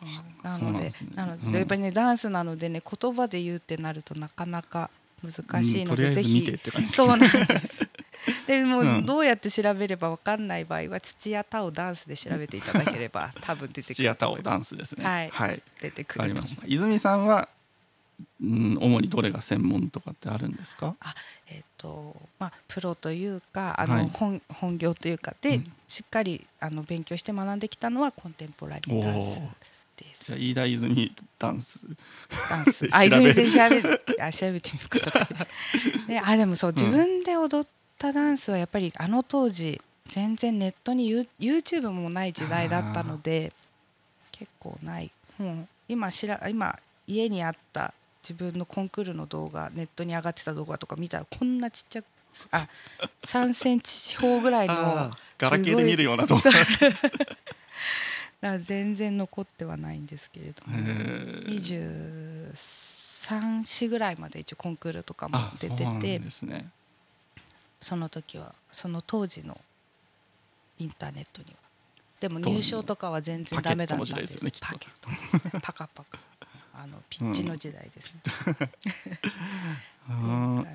うなのでなので、うん。やっぱりねダンスなのでね言葉で言うってなるとなかなか難しいので、うん。ぜひ。そうなんです。<laughs> でも、うん。どうやって調べればわかんない場合は土屋太鳳ダンスで調べていただければ多分出てく土る屋太鳳ダ。ンスですね。はい。はい、出てくると思い。泉さんは、うん、主にどれが専門とかってあるんですか？えっ、とまあプロというかあの、はい本本業というかで、うんしっかりあの勉強して学んできたのはコンテンポラリーダンスですじゃあ飯田泉ダンス。ダンス。<laughs> あ、調べ全然調べる。あ、調べてみることか。で、あ、でもそう、ん自分で踊ったダンスはやっぱりあの当時。全然ネットにユー YouTube もない時代だったので。結構ない。うん、今しら、今家にあった自分のコンクールの動画、ネットに上がってた動画とか見たら、こんなちっちゃく。あ、<laughs> 3センチ四方ぐらいの。ガラケーで見るような動画。<laughs> だから全然残ってはないんですけれども。へー23歳ぐらいまで一応コンクールとかもあ、出ててですね。その時はその当時のインターネットにはでも入賞とかは全然ダメだったんですパケットねパカパカあのピッチの時代です、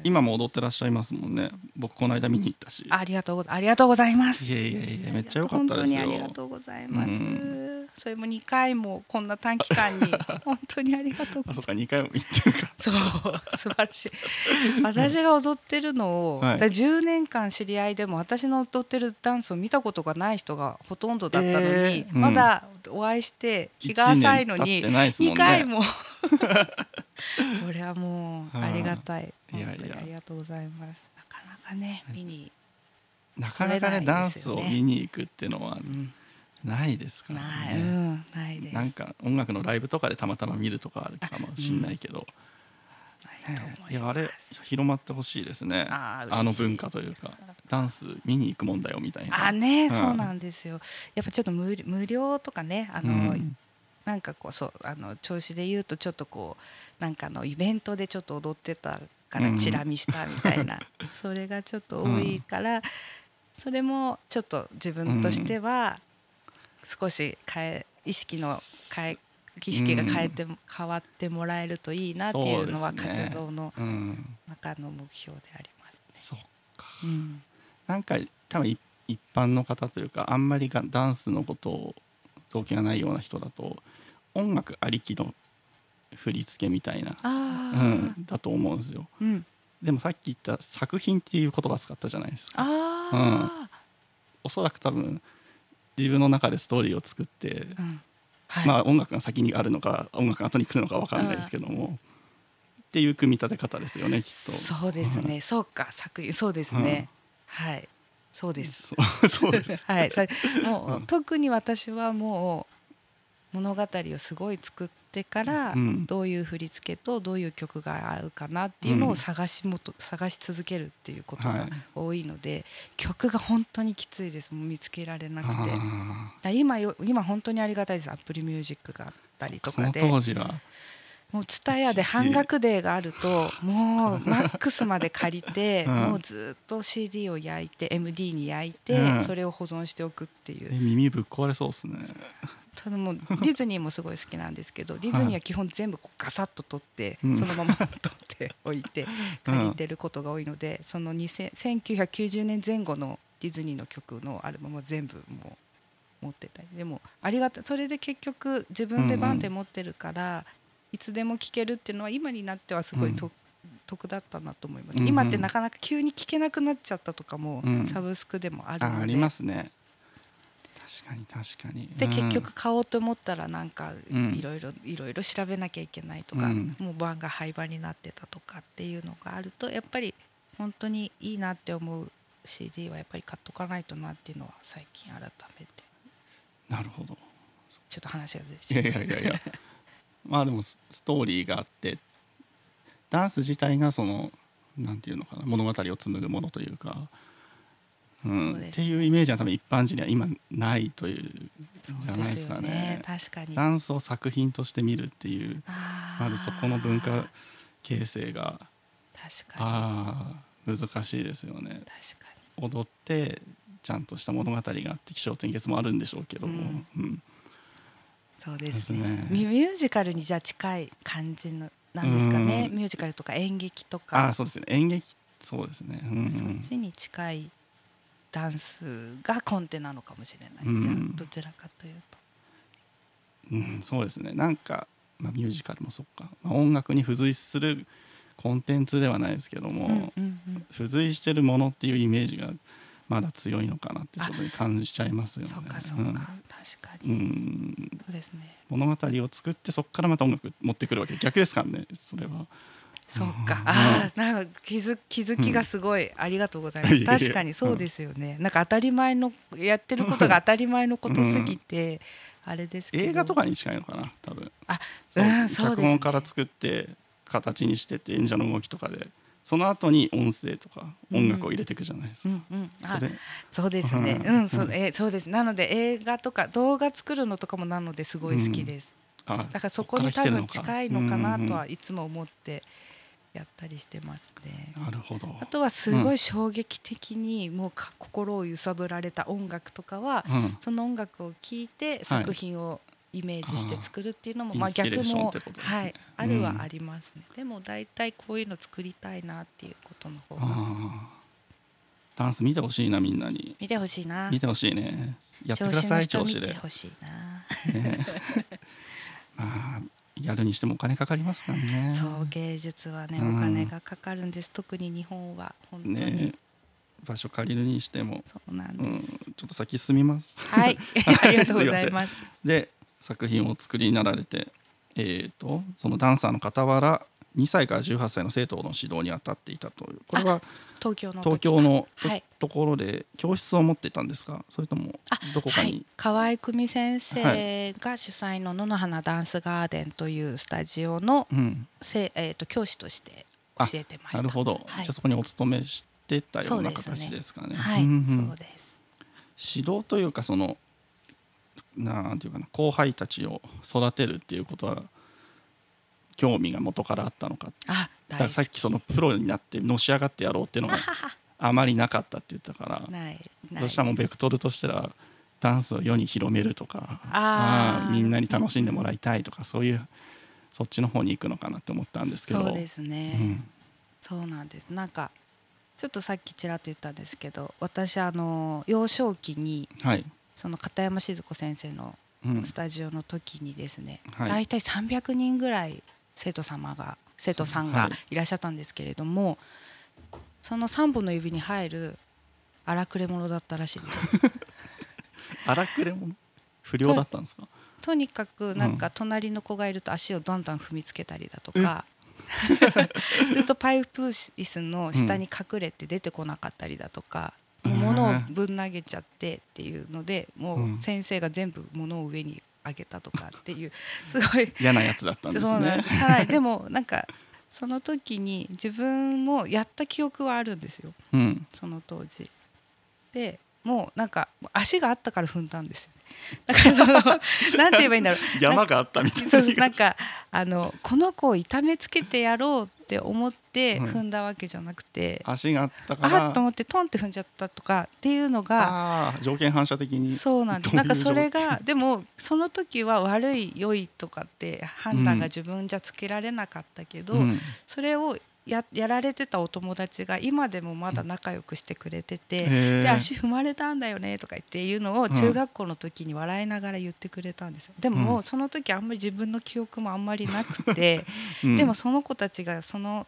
今も踊ってらっしゃいますもんね。僕この間見に行ったし。ありがとうござありがとうございます。いやいやいやめっちゃ良かったですよ。本当にありがとうございます、うん。それも2回もこんな短期間に <laughs> 本当にありがとうございます。あそっか二回も行ってるか。そう素晴らしい。私が踊ってるのを、はい。だから10年間知り合いでも私の踊ってるダンスを見たことがない人がほとんどだったのに、えー。うん。まだお会いして日が浅いのに一年経ってないですもん2ね回も <laughs> <laughs> これはもうありがたい。本当にありがとうございます。なかなかね見に、なかなかねダンスを見に行くっていうのはうんないですからない、うね。ん、ないです。なんか音楽のライブとかでたまたま見るとかあるかもしんないけど、ないと思いやあれ広まってほしいですね。あの文化というかダンス見に行くもんだよみたいな。あね、うん。そうなんですよ。やっぱちょっと無無料とかねあの、うんなんかこうそうあの調子で言うとちょっとこうなんかのイベントでちょっと踊ってたからうん。チラ見したみたいな、<laughs> それがちょっと多いから、それもちょっと自分としては少し変え意識の変え意識が変えて、変わってもらえるといいなっていうのは活動のうん。中の目標であります。そうか。うん、なんか多分い一般の方というかあんまりがダンスのことを造形がないような人だと音楽ありきの振り付けみたいな、あうあ、ん、だと思うんですよ。うん、でもさっき言った作品っていう言葉使ったじゃないですか。ああ、おそらく多分自分の中でストーリーを作って、うん、はい、まあ音楽が先にあるのか音楽が後に来るのか分かんないですけども、っていう組み立て方ですよねきっと。そうですね、そうか作品そうですね、はいそうです。そう <laughs> です。<laughs> はい。さもう、うん特に私はもう物語をすごい作ってから、うん。どういう振り付けとどういう曲が合うかなっていうのを探しもと、探し続けるっていうことがはい。多いので、曲が本当にきついです。もう見つけられなくて。今よ今本当にありがたいです。 Apple Music があったりとかで。当時はもう蔦屋で半額デーがあるともうマックスまで借りて、<laughs> うん。もうずっと CD を焼いて MD に焼いて、うん。それを保存しておくっていう。え耳ぶっ壊れそうですね。ただもう <laughs> ディズニーもすごい好きなんですけどディズニーは基本全部こうガサッと取って、うん。そのまま取っておいて借りてることが多いので、その2000 1990年前後のディズニーの曲のアルバムは全部もう持ってたり。でもありがたい。それで結局自分でバンで持ってるから、いつでも聴けるっていうのは今になってはすごいと、うん。得だったなと思います、うんうん。今ってなかなか急に聴けなくなっちゃったとかも、うん。サブスクでもあるので。あありますね。確かに確かに。でうん。結局買おうと思ったらなんかうん。いろいろいろいろ調べなきゃいけないとか、うん。もう版が廃盤になってたとかっていうのがあるとやっぱり本当にいいなって思う CD はやっぱり買っとかないとなっていうのは最近改めて。なるほど。ちょっと話がずれいちゃいやいやいやまあでもスストーリーがあってダンス自体がそのなんていうのかな物語を紡ぐものというか、うんっていうイメージは多分一般人には今ないというじゃないですかよね。確かに。ダンスを作品として見るっていうまずそこの文化形成が確かああ難しいですよね。に確か踊ってちゃんとした物語があって起承転結もあるんでしょうけども、うん。うん。にそうでですすね。ねミミュージカルにじゃあ近い感じのなんですかね？うん。ミュージカルとか演劇とあか。あそうですね。演劇そうですね、うん。そっちに近いダンスがコンテなのかもしれない、うんじゃあどちらかというと。うん、そうですね。なんか、まあ、ミュージカルもそっか、まあ、音楽に付随するコンテンツではないですけども、うんうんうん。付随してるものっていうイメージがまだ強いのかなってちょっと感じちゃいますよね。そうかそうか、うん。確かうに、ん。そうですね。物語を作ってそこからまた音楽持ってくるわけ逆ですからねそれは。そうか、うん。ああなんか気づ気づきがすごい、ありがとうございます。確かにそうですよね、なんか当たり前のやってることが当たり前のことすぎて、あれですけど。映画とかに近いのかな多分。あそううんそうですね。脚本から作って形にしてって演者の動きとかでその後に音声とか音楽を入れていくじゃないですか。うんうん。あそれ。そうですね。うんうんそう,、えーそうです。なので映画とか動画作るのとかもなのですごい好きです、あだからそこに多分近いのかなとはいつも思ってやったりしてますね。なるほど。あとはすごい衝撃的にもうか心を揺さぶられた音楽とかはうん。その音楽を聴いて作品をイメージして作るっていうのも、まあ逆もね。はいあるうん。はありますね、でも大体こういうの作りたいなっていうことの方が。ダンス見てほしいなみんなに。見てほしいな。見てほしいね。やってください調子で、てほしいな、ね。<laughs> まあやるにしてもお金かかりますからね。そう芸術はねうん。お金がかかるんです、特に日本は本当に、ね。場所借りるにしても、そうなんうです、ん、ちょっと先進みます。はい。<laughs> ありがとうございます。で作品をお作りになられてえー、とそのダンサーの傍ら2歳から18歳の生徒の指導に当たっていたという。これは東京の時。東京のと,、はい。ところで教室を持っていたんですかそれともあどこかに、はい、河合久美先は生が主催の野の花ダンスガーデンというスタジオのうん、せ、えー、と教師として教えてました。なるほど、はい。じゃあそこにお勤めしてたようなそうですね。形ですかね。はい、うんうん。そうです。指導というかそのなんていうかな後輩たちを育てるっていうことは興味が元からあったのか。あ、だからさっきそのプロになってのし上がってやろうっていうのがあまりなかったって言ったからないない。そしたらもうベクトルとしてはダンスを世に広めるとかあー。あーみんなに楽しんでもらいたいとかそういうそっちの方に行くのかなって思ったんですけど。そうですね、うん。そうなんです。なんかちょっとさっきちらっと言ったんですけど、私あの幼少期にはい、その片山静子先生のうん。スタジオの時にですね、はい。大体300人ぐらい生徒様が生徒さんがはい。いらっしゃったんですけれども、その3本の指に入る荒くれ者だったらしいんです。よ。<laughs> 荒くれ者？不良だったんですか？とにかくなんか隣の子がいると足をどんどん踏みつけたりだとか <laughs> ずっとパイプ椅子の下に隠れて出てこなかったりだとか、物をぶん投げちゃってっていうのでもう先生が全部物を上にあげたとかっていう <laughs> すごい。嫌なやつだったんですね。はい、でもなんかその時に自分もやった記憶はあるんですよ。うん。その当時。でもうなんか足があったから踏んだんですよね。<laughs> だからそのなんて言えばいいんだろう。<laughs> 山があったみたいなそうなんかあのこの子を痛めつけてやろうって思ってうん。踏んだわけじゃなくて、足があったから。あっと思ってトンって踏んじゃったとかっていうのが条件反射的にそうなんです。なんかそれがでもその時は悪い良いとかって判断が自分じゃつけられなかったけど、うん。それをややられてたお友達が今でもまだ仲良くしてくれてて。で足踏まれたんだよねとか言っていうのをうん。中学校の時に笑いながら言ってくれたんですよ。でももううその時あんまり自分の記憶もあんまりなくて、<laughs> うん。でもその子たちがその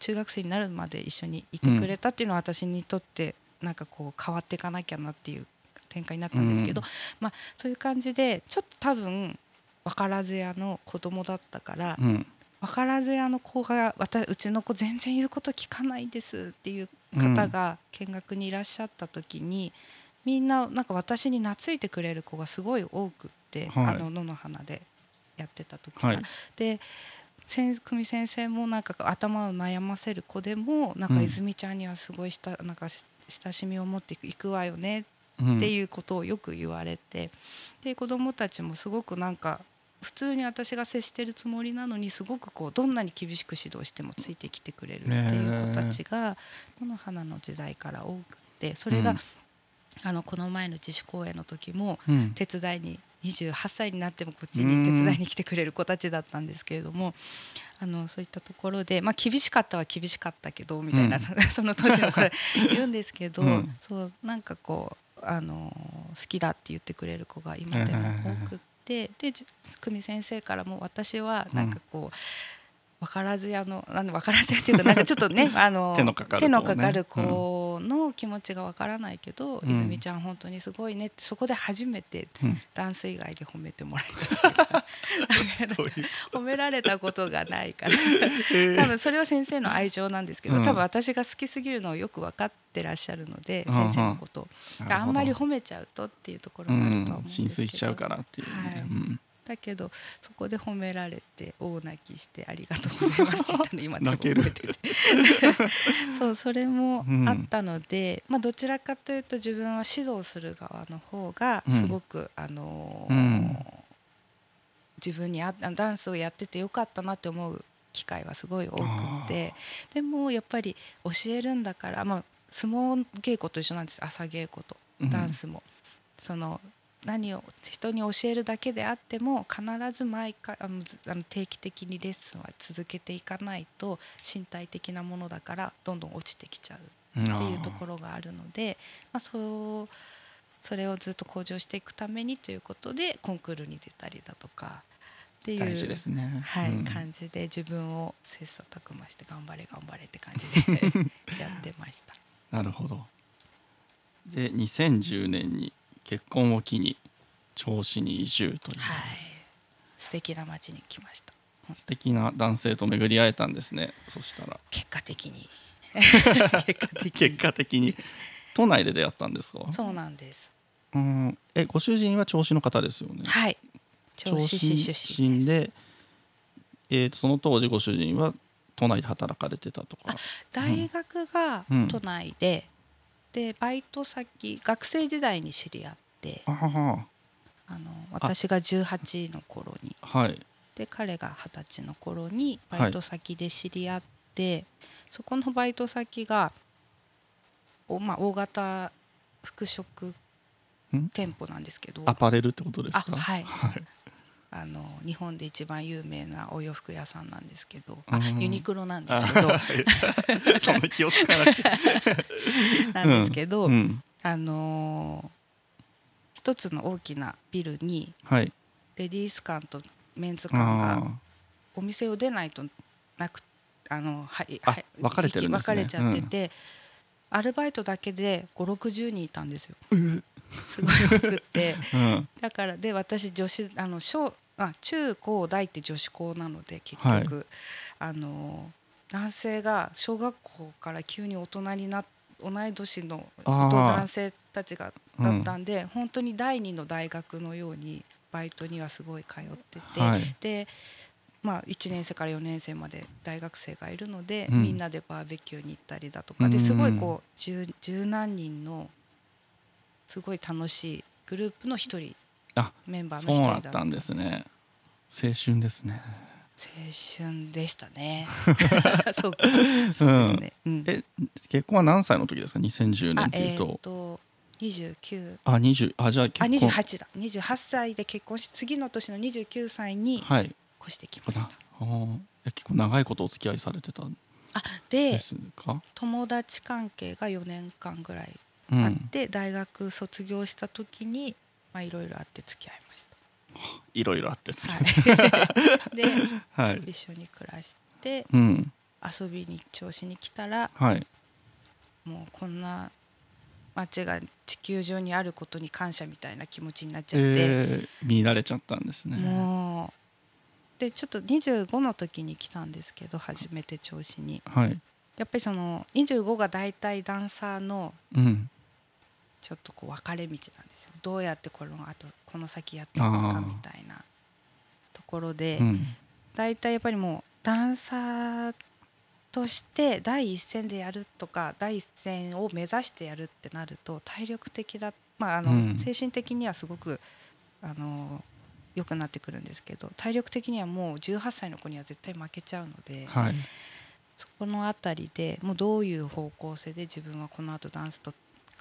中学生になるまで一緒にいてくれたっていうのは私にとってなんかこう変わっていかなきゃなっていう展開になったんですけど、うん。まあそういう感じでちょっと多分分からず屋の子供だったから、うん。分からず屋の子がわたうちの子全然言うこと聞かないですっていう方が見学にいらっしゃった時に、みんななんか私に懐いてくれる子がすごい多くって、はい。あの野の花でやってた時から。はい。で先久美先生もなんか頭を悩ませる子でもなんかうん。泉ちゃんにはすごいしたなんかし親しみを持っていくわよねうん。っていうことをよく言われてで子どもたちもすごくなんか普通に私が接してるつもりなのにすごくこうどんなに厳しく指導してもついてきてくれるっていう子たちがこの花の時代から多くてそれが、うん。あのこの前の自主公演の時もうん。手伝いに28歳になってもこっちに手伝いに来てくれる子たちだったんですけれどもあのそういったところで、まあ、厳しかったは厳しかったけどみたいな、うん。<laughs> その当時の子で言うんですけど、うん。そうなんかこうあの好きだって言ってくれる子が今でも多くって、でじ久美先生からも私はなんかこう。分からずやのなんで分からずやっていうかなんかちょっとね <laughs> あの手のかかる子ね手の気持ちが分からないけど、うん。泉ちゃん本当にすごいねってそこで初めてうん。ダンス以外で褒めてもらえたうか。<laughs> どういう褒められたことがないから。<laughs> えー。多分それは先生の愛情なんですけど、うん。多分私が好きすぎるのをよく分かってらっしゃるので、うん。先生のこと。あんまり褒めちゃうとっていうところうもあるとは思うんんですけど、浸水しちゃうからっていうね、はい。うんだけどそこで褒められて大泣きしてありがとうございますって言ったの <laughs> 今でも泣け <laughs> そうそれもあったので、まあ、どちらかというと自分は指導する側の方がうん。すごく、あのーうん。自分にあダンスをやっててよかったなって思う機会はすごい多くって。でもやっぱり教えるんだから、まあ、相撲稽古と一緒なんです朝稽古とうん。ダンスも。その何を人に教えるだけであっても必ず毎回あのずあの定期的にレッスンは続けていかないと身体的なものだからどんどん落ちてきちゃうっていうところがあるので、まあ、そうそれをずっと向上していくためにということでコンクールに出たりだとかっていう大事ですね。はいうん。感じで自分を切磋琢磨して頑張れ頑張れって感じで <laughs> やってました。なるほど。で2010年に結婚を機に銚子に移住という、はい。素敵な街に来ました。素敵な男性と巡り会えたんですね。そしたら。結果的に。<laughs> 結果的に。都内で出会ったんですか？そうなんです。うん。えご主人は銚子の方ですよね。はい。銚子市出身身で、えーとその当時ご主人は都内で働かれてたとか。大学がうん。都内で、でバイト先学生時代に知り合ってあはあの私が18の頃に。はい。で彼が二十歳の頃にバイト先で知り合って、そこのバイト先がお、まあ、大型服飾ん？店舗なんですけど。アパレルってことですか？あはい。はいあの日本で一番有名なお洋服屋さんなんですけどユニクロなんですけど。<laughs> そんな気をつかなくて。<laughs> なんですけど、うん。あのー一つの大きなビルにはい。レディース館とメンズ館があお店を出ないとなくあのはいあはい分かれてるんですね。分かれちゃってて、アルバイトだけで560人いたんですよ。ーすごい多くって。<laughs> うん。だからで私女子あの小あ中高大って女子校なので結局、あの男性が小学校から急に大人になっ同い年の男性たちがだったんで、本当に第二の大学のようにバイトにはすごい通ってて、はい。で、まあ、1年生から4年生まで大学生がいるので、うん。みんなでバーベキューに行ったりだとか。うんですごいこう十十何人のすごい楽しいグループの一人あメンバーの一人だだったんですね。青春ですね。青春でしたね。<laughs> そうか。そうですね、うん。え結婚は何歳の時ですか？2010年あっていうと。えーっ、と29あ20あじゃあ結あ婚28だ。28歳で結婚し次の年の29歳にはい。越してきました、あー。え結構長いことお付き合いされてたんでですか、友達関係が4年間ぐらいうんあって、大学卒業した時にまあいろいろあって付き合いましいろいろあってた、はい、で <laughs> はい。一緒に暮らしてうん。遊びに調子に来たらはい。もうこんな街が地球上にあることに感謝みたいな気持ちになっちゃって、えー、見られちゃったんですね。もうでちょっと25の時に来たんですけど初めて調子に。はい。やっぱりその25が大体ダンサーのうんちょっとこう分かれ道なんですよ。どうやってこのあとこの先やっていくかみたいなところで、うん。大体やっぱりもうダンサーとして第一線でやるとか第一線を目指してやるってなると体力的だまああの、うん。精神的にはすごくあの良くなってくるんですけど体力的にはもう18歳の子には絶対負けちゃうので、はい。そこのあたりでもうどういう方向性で自分はこの後ダンスと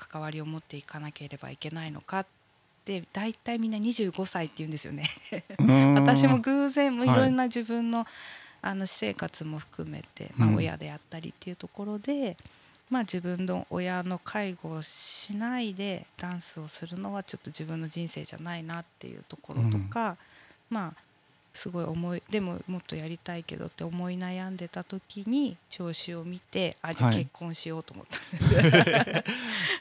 関わりを持っていかなければいけないのかって大体みんな25歳って言うんですよね。私も偶然もいはいろんな自分の,、あの私生活も含めて、まあ、うん。親であったりっていうところで、まあ、自分の親の介護をしないでダンスをするのはちょっと自分の人生じゃないなっていうところとか、まあすごい思いでももっとやりたいけどって思い悩んでた時に調子を見てあじゃあはい。結婚しようと思った。んです、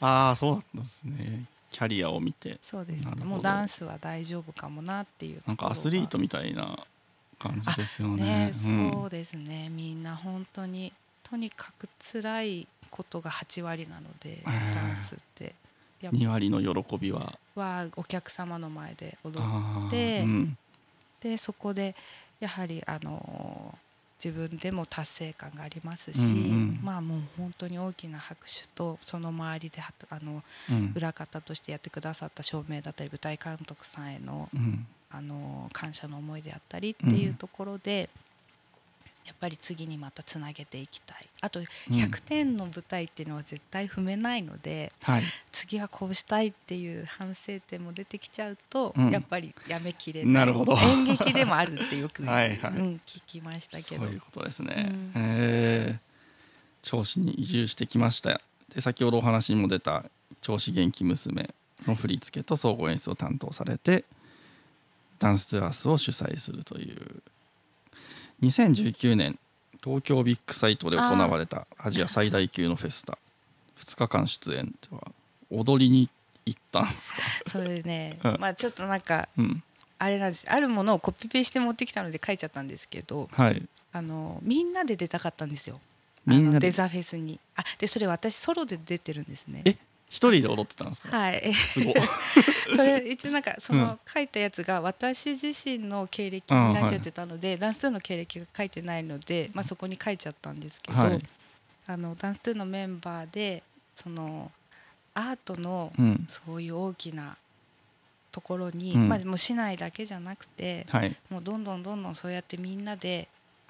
ああそうだったんですね。キャリアを見て。そうですね。もうダンスは大丈夫かもなっていうなんかアスリートみたいな感じですよね。ね、うん。そうですね。みんな本当にとにかく辛いことが8割なので、えダンスって。やっ2割の喜びは。ぱはお客様の前で踊っあーでうんてそこでやはりあの自分でも達成感がありますし、うんうん。まあもう本当に大きな拍手とその周りではあのうん。裏方としてやってくださった照明だったり舞台監督さんへのうん。あの感謝の思いであったりっていうところで、やっぱり次にまたつなげていきたい。あと100点の舞台っていうのは絶対踏めないので、はい。次はこうしたいっていう反省点も出てきちゃうと、うん。やっぱりやめきれない。なるほど。演劇でもあるってよく <laughs> はいはい。うん、聞きましたけど。そういうことですね、うん。えー。銚子に移住してきました。で先ほどお話にも出た銚子元気娘の振り付けと総合演出を担当されてダンスツアースを主催するという2019年東京ビッグサイトで行われたアジア最大級のフェスタ。2日間出演。では踊りに行ったんですか、<laughs> それね、うん。まあちょっとなんかうん、あれなんです。あるものをコピペして持ってきたので書いちゃったんですけどはい。あのみんなで出たかったんですよ。みんなデザフェスに。あでそれ私ソロで出てるんですね。え一人で踊ってたんですか、はい。すご。い <laughs> それ一応なんかそうん。の書いたやつが私自身の経歴になっちゃってたので、ダンス2の経歴が書いてないので、まあ、そこに書いちゃったんですけど、はい。あのダンス2のメンバーでそのアートのうん。そういう大きなところに、うん。まあ、もう市内だけじゃなくてはい。もうどんどんどんどんそうやってみんなで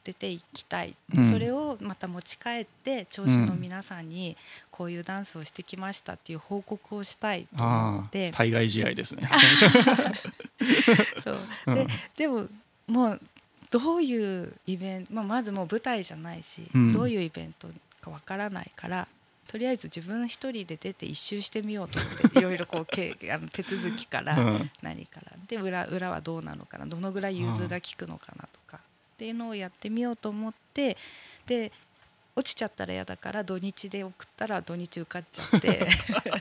出ていきたい、うん。それをまた持ち帰って調子の皆さんにこういうダンスをしてきましたっていう報告をしたいと思あって。あ対外試合ですね。<laughs> そう。うん。ででももうどういうイベント、まあ、まずもう舞台じゃないし、うん。どういうイベントかわからないからとりあえず自分一人で出て一周してみようと思っていろいろこう <laughs> けあの手続きからうん。何から。で裏裏はどうなのかなどのぐらい融通が利くのかなとかっていうのをやってみようと思ってで落ちちゃったら嫌だから土日で送ったら土日受かっちゃって。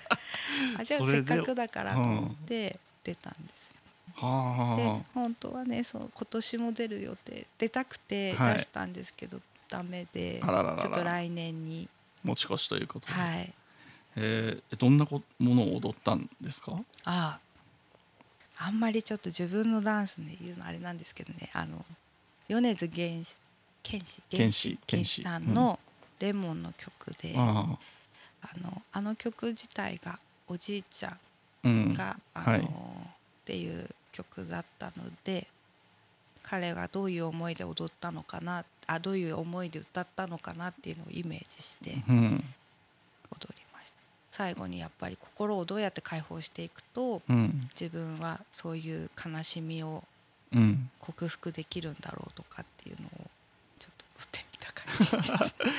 <laughs> あじゃあせっかくだからと思って出たんですよ。では本当はねそう今年も出る予定出たくてはい。出したんですけど、ダメであらららら。ちょっと来年に。あ持ち越しということで。はい。えーどんなこものを踊ったんですか？あああんまりちょっと自分のダンスで言うのあれなんですけどねあの米津玄師玄師剣士玄師さんの「レモン」の曲で、ああ。のあの曲自体がおじいちゃんあうん。が、あのはい。っていう曲だったので彼がどういう思いで踊ったのかなあどういう思いで歌ったのかなっていうのをイメージしてうん。踊りました。最後にやっぱり心をどうやって解放していくとうん。自分はそういう悲しみをうん克服できるんだろうとかっていうのをちょっと撮ってみた感じ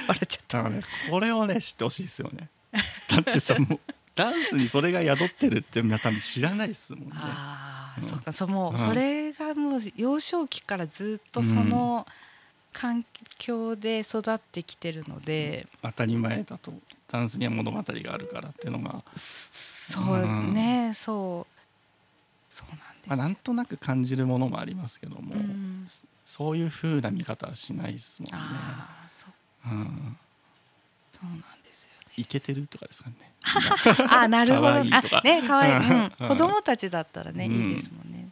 笑っちゃったねこれをね知ってほしいですよね。<laughs> だってさもうダンスにそれが宿ってるって多分知らないですもんね。ああ、うん。そうかそうもう、うん。それがもう幼少期からずっとその環境で育ってきてるので、当たり前だとダンスには物語があるからっていうのが、そううんねそう。そうなんまあ、なんとなく感じるものもありますけども、うん。そういう風な見方はしないですもんね。ああそううん、そうなんですよね。いけてるとかですかね。あなるほど。いとか。あね可愛い、うん。うん。子供たちだったらね、うん。いいですもんね。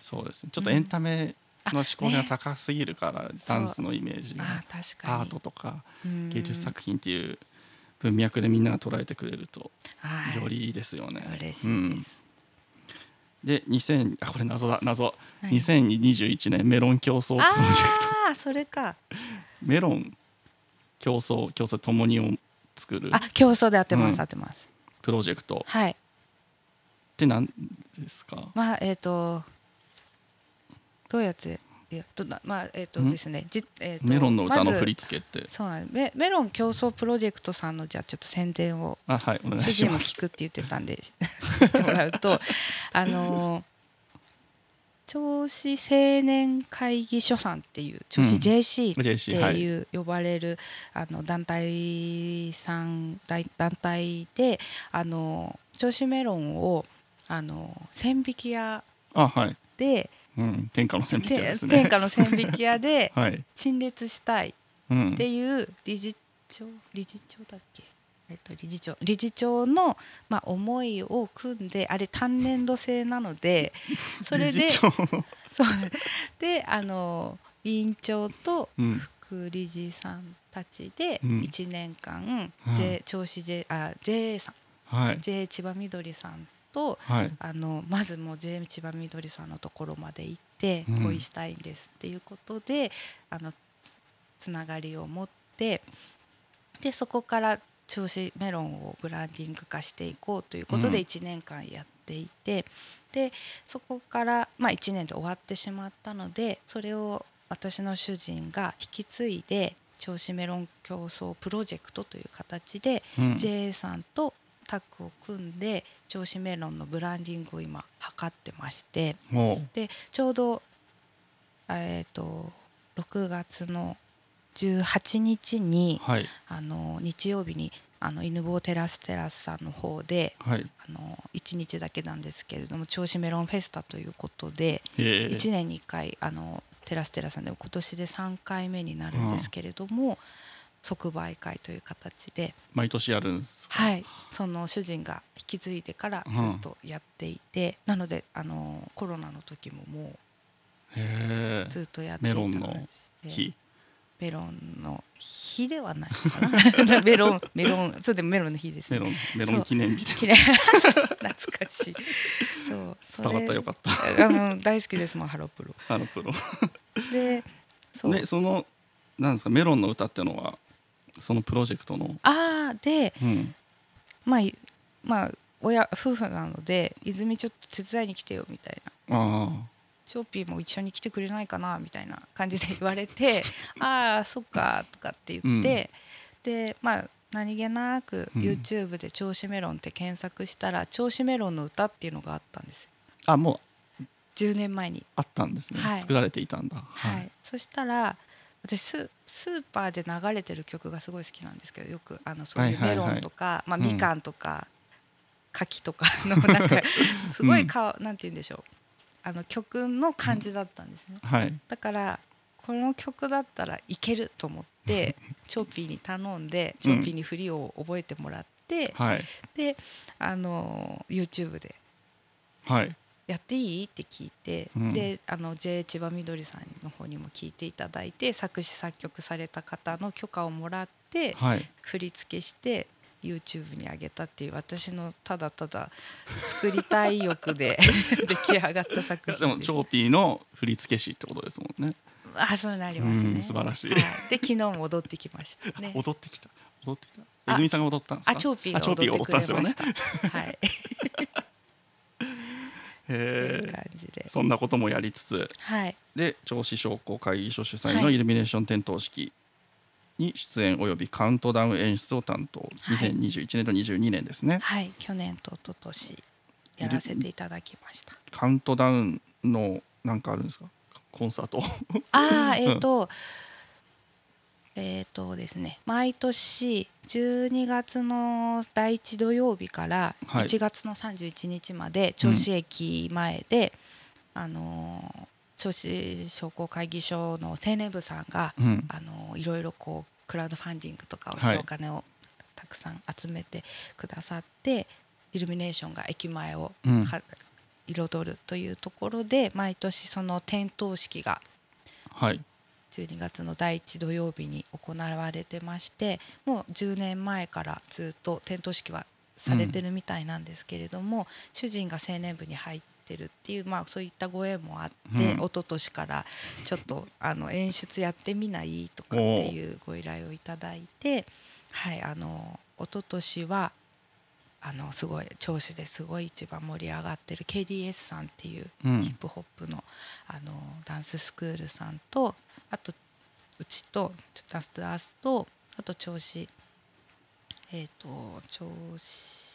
そうですね。ちょっとエンタメの思考がね。高すぎるから、ダンスのイメージが。あ確かに。アートとかうん。芸術作品っていう文脈でみんなが捉えてくれるとはい。よりいいですよね。嬉しいうんです、で2000あこれ謎だ謎、はい。2021年メロン競争プロジェクト。ああそれか。メロン競争競争ともにを作る。あ競争で当てます、うん。当てます。プロジェクト。はい。って何ですか？まあえっ、とどうやっていやどなまあえっ、とん？ですね。じ、えーとメロンの歌の振り付けって、そうなんです。メメロン競争プロジェクトさんのじゃあちょっと宣伝をあはいお願主いします。人も聞くって言ってたんでてもらうと <laughs> あの銚子青年会議所さんっていう銚子 JC っていい。う呼ばれるあの団体さん団団体であの銚子メロンをあの千匹屋あはい、でうん、天下の線引きてですね。天下の千匹屋で <laughs> はい、陳列したいうん。っていう理事長理事長だっけ、えっと、理事長。理事長の、まあ、思いを組んであれ単年度制なので <laughs> それで <laughs> そう。であの委員長とうん。副理事さんたちでうん。1年間、うん J 銚子 J あ JA さん。はい。JA 千葉みどりさんとはい。あのまずもう JA 千葉みどりさんのところまで行ってうん。恋したいんですっていうことで、あのつながりを持ってでそこから銚子メロンをブランディング化していこうということでうん。1年間やっていて、でそこから、まあ、1年で終わってしまったのでそれを私の主人が引き継いで銚子メロン競争プロジェクトという形でうん。JA さんとタッグを組んで銚子メロンのブランディングを今図ってましてもでちょうどえっ、と6月の18日にうはい。あの日曜日にあの犬坊テラステラスさんの方ではい。あの1日だけなんですけれども銚子メロンフェスタということでえ。1年に1回あのテラステラさんでも今年で3回目になるんですけれども、即売会という形で。毎年やるんですか？はい、その主人が引き継いでからずっとやっていて、なのであのコロナの時ももへうずっとやっていたメロンの日？メロンの日ではないかな。<laughs> メロンメロンそうでもメロンの日ですね。メロンメロン記念日です。懐かしい。そう。伝わったよかった。たあの大好きです。もんハロプロ。あのプロ。でそう、でそのなんですかメロンの歌ってのはそのプロジェクトの。ああでうん。まあいまあ親夫婦なので泉ちょっと手伝いに来てよみたいな。あチョーピーも一緒に来てくれないかなみたいな感じで言われて <laughs> ああそっかとかって言って、でまあ何気なくうん。YouTube で「銚子メロン」って検索したら「銚子メロンの歌」っていうのがあったんですよ。ああもう10年前に。あったんですね、はい。作られていたんだ。はい。そしたら私ススーパーで流れてる曲がすごい好きなんですけどよくあのそういうメロンとか、まあ、うん。みかんとか、柿とかの <laughs> なんかすごいか、なんて言うんでしょう。あの曲の感じだったんですね。はい。だからこの曲だったらいけると思って <laughs> チョーピーに頼んでチョーピーに振りを覚えてもらって、はい。であの YouTube ではいやっていい？って聞いて、うん。であの J 千葉みどりさんの方にも聞いていただいて作詞作曲された方の許可をもらってはい。振り付けして YouTube に上げたっていう私のただただ作りたい欲で <laughs> 出来上がった作品でもチョーピーの振付師ってことですもんね。あそうなりますうんね素晴らしい。はい。で昨日も踊ってきましたね。<laughs> 踊ってきた。踊ってきた？あえぐみさんが踊ったんですか？あチョーピーが踊ってくれました。踊ったんですよね。はいというへえ感じで。そんなこともやりつつ。はい。で銚子商工会議所主催はい。のイルミネーション点灯式に出演およびカウントダウン演出を担当、はい。2021年と22年ですね。はい。去年と一昨年やらせていただきました。カウントダウンのなんかあるんですか？コンサート。ああえっ、と、えっ、とですね毎年12月の第1土曜日からはい。1月の31日まで銚子駅前で、あのー銚子商工会議所の青年部さんが、うん。あのーいろいろこうクラウドファンディングとかをしてはいお金をたくさん集めてくださって、イルミネーションが駅前をうん。か彩るというところで毎年その点灯式がはい12月の第1土曜日に行われてましてもう10年前からずっと点灯式はされてるみたいなんですけれども、主人が青年部に入ってるっていう、まあ、そういったご縁もあって、うん。一昨年からちょっとあの演出やってみないとかっていうご依頼をいただいて、はい、あの一昨年はあのすごい銚子ですごい一番盛り上がってる KDS さんっていううん。ヒップホップのあのダンススクールさんとあとうちとダンスダンスとあと銚子えっ、と銚子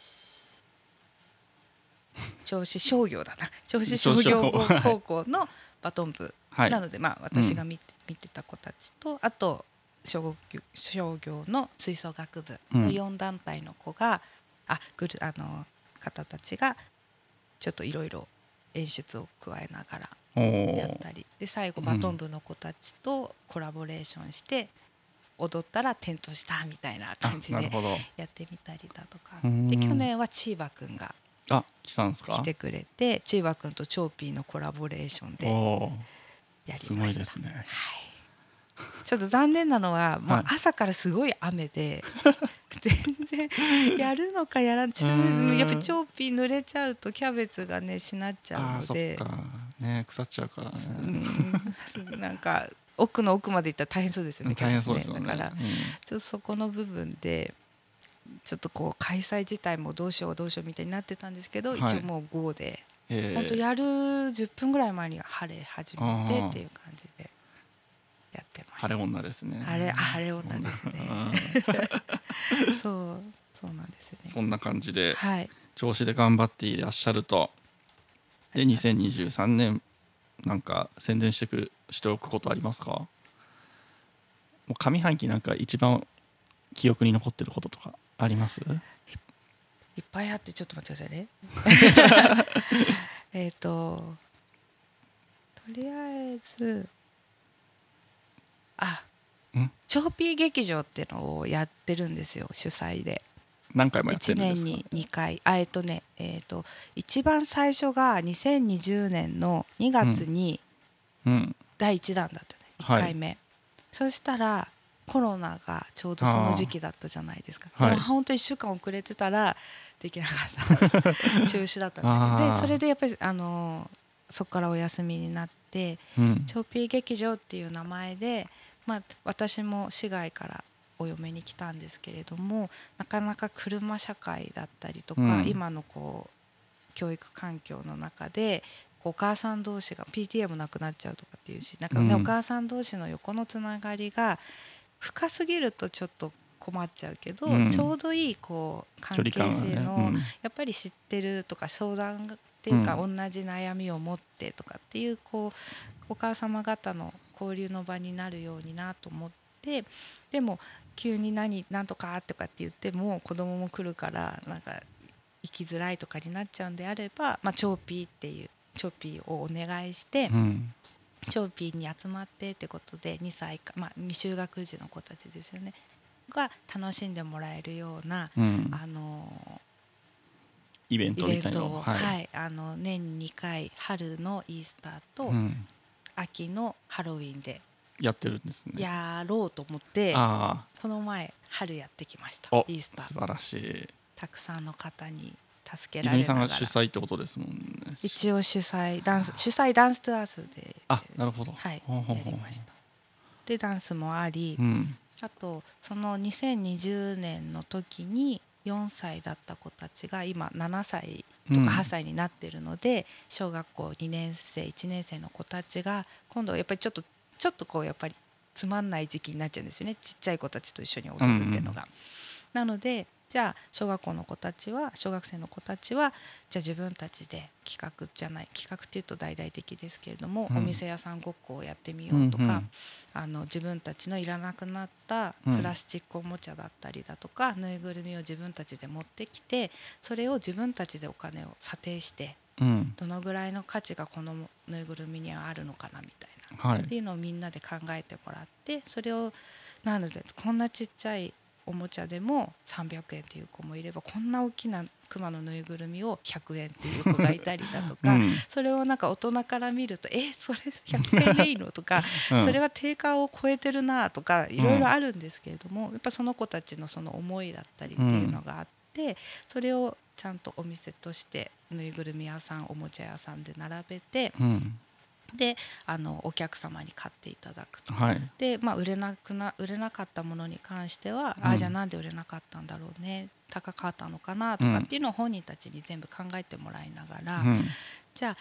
銚子商業だな。銚子商業高校のバトン部はい。なので、まあ私が見て,、見てた子たちとあと商業商業の吹奏楽部のうん。4団体の子が、あグルあの方たちがちょっといろいろ演出を加えながらおやっーたり。で最後うんバトン部の子たちとコラボレーションして踊ったら点灯したみたいなあ感じでやってみたりだとか。うん。で去年はチーバくんがあ来たんですか？来てくれてチーバくんとチョーピーのコラボレーションでやりおまーした。すごいですね。はい、ちょっと残念なのはもはい。う朝からすごい雨で、<laughs> 全然やるのかやらんちうんやっぱりチョーピー濡れちゃうとキャベツがねしなっちゃうので。ね腐っちゃうからね。うん。なんか奥の奥まで行ったら大変そうですよね大変そうですよね。キャベツだから。ちょっとそこの部分でちょっとこう開催自体もどうしようどうしようみたいになってたんですけど、はい。一応もう GO で。本当やる10分ぐらい前には晴れ始めてっていう感じで。晴れ女ですね晴れあ晴れ女ですねうん <laughs> そうそうなんですよね。そんな感じではい。調子で頑張っていらっしゃるとで2023年なんか宣伝してくしておくことありますか？もう上半期なんか一番記憶に残ってることとかあります？いっぱいあってちょっと待ってくださいね。<laughs> <laughs> えっととりあえずあん？チョーピー劇場っていうのをやってるんですよ主催で。何回もやって1るんですか？年に2回。あえっとねえっと一番最初が2020年の2月にうん。第1弾だったねはい。1回目、そしたらコロナがちょうどその時期だったじゃないですか。はい。本当1週間遅れてたらできなかった。<laughs> 中止だったんですけどでそれでやっぱりあのーそこからお休みになってうん。チョーピー劇場っていう名前で、まあ、私も市外からお嫁に来たんですけれどもなかなか車社会だったりとか、うん。今のこう教育環境の中でお母さん同士が PTA もなくなっちゃうとかっていうしなんか、ねうん。お母さん同士の横のつながりが深すぎるとちょっと困っちゃうけど、うん。ちょうどいいこう関距係性の、うん。やっぱり知ってるとか相談っていうか、同じ悩みを持ってとかっていうこうお母様方の交流の場になるようになと思ってでも急に何何とかとかって言っても子供も来るからなんか行きづらいとかになっちゃうんであれば、まあ、チョーピーっていうチョーピーをお願いして、うん。チョーピーに集まってってことで2歳か、まあ、未就学児の子たちですよね。が楽しんでもらえるような、うん。あのイベントみたいははい。い。あの年に2回春のイースターとうん、秋のハロウィンでやってるんですね。やろうと思って、あこの前春やってきましたおイースター。あ素晴らしい。たくさんの方に助けられ泉ながら。さんが主催ってことですもんね。一応主催ダンス主催ダンストゥアースであなるほど。はいやりました。でダンスもあり、うん。あとその2020年の時に4歳だった子たちが今7歳とかうん。8歳になってるので、小学校2年生1年生の子たちが今度やっぱりちょっとちょっとこうやっぱりつまんない時期になっちゃうんですよね。ちっちゃい子たちと一緒に踊るっていうのが。なのでじゃあ小学校の子たちは小学生の子たちはじゃあ自分たちで企画じゃない企画っていうと大々的ですけれども、うん。お店屋さんごっこをやってみようとか、うんうん。あの自分たちのいらなくなったうん。プラスチックおもちゃだったりだとか、ぬいぐるみを自分たちで持ってきてそれを自分たちでお金を査定してうん。どのぐらいの価値がこのぬいぐるみにはあるのかなみたいな。はい。っていうのをみんなで考えてもらってそれをなのでこんなちっちゃいおもちゃでも300円っていう子もいればこんな大きなクマのぬいぐるみを100円っていう子がいたりだとか、うん。それをなんか大人から見ると「えそれ100円でいいの?」とかうん。それは定価を超えてるなとかいろいろあるんですけれども、やっぱその子たちのその思いだったりっていうのがあって、それをちゃんとお店としてぬいぐるみ屋さんおもちゃ屋さんで並べてうんであのお客様に買っていただくと。はい。で、まあ、売れなくな売れなかったものに関しては、うん。ああじゃあなんで売れなかったんだろうね。高かったのかなとかっていうのを本人たちに全部考えてもらいながら、うん。じゃあ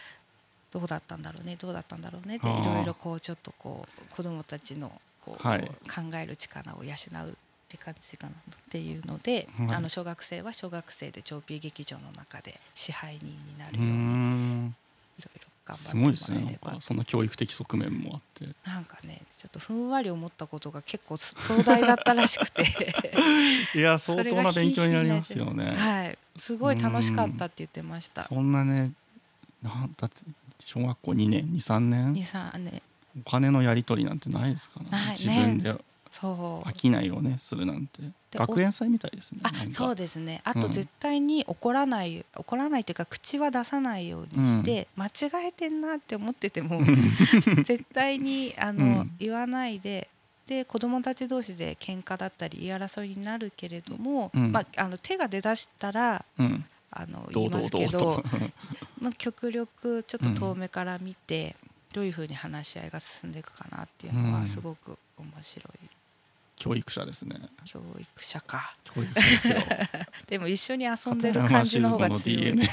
どうだったんだろうねどうだったんだろうねっていろいろこうちょっとこう子どもたちのこう、はい。考える力を養うって感じかなっていうので、はい。あの小学生は小学生で長ピ劇場の中で支配人になるうようにん。いろいろ頑すごいです張ってもらえれば。ねなんかそんな教育的側面もあって。なんかねちょっとふんわり思ったことが結構壮大だったらしくて。<laughs> いや相当な勉強になりますよね。はいすごい楽しかったって言ってました。そんなねなんだって小学校2年23年？23ねお金のやり取りなんてないですからね。自分で商いをねするなんて。で学園祭みたいですねあそうですね。あとうん絶対に怒らない、怒らないっていうか口は出さないようにして、間違えてんなって思ってても <laughs> 絶対にあの、うん。言わないでで子供たち同士で喧嘩だったり言い争いになるけれども、うん。まあ、あの手が出だしたらうん。あの言いますどうどうどうけどと <laughs> まあ、極力ちょっと遠目から見て、どういうふうに話し合いが進んでいくかなっていうのうん。はすごく面白い教育者ですね教育者か教育者ですよ <laughs> でも一緒に遊んでる感じの方が強い。<laughs>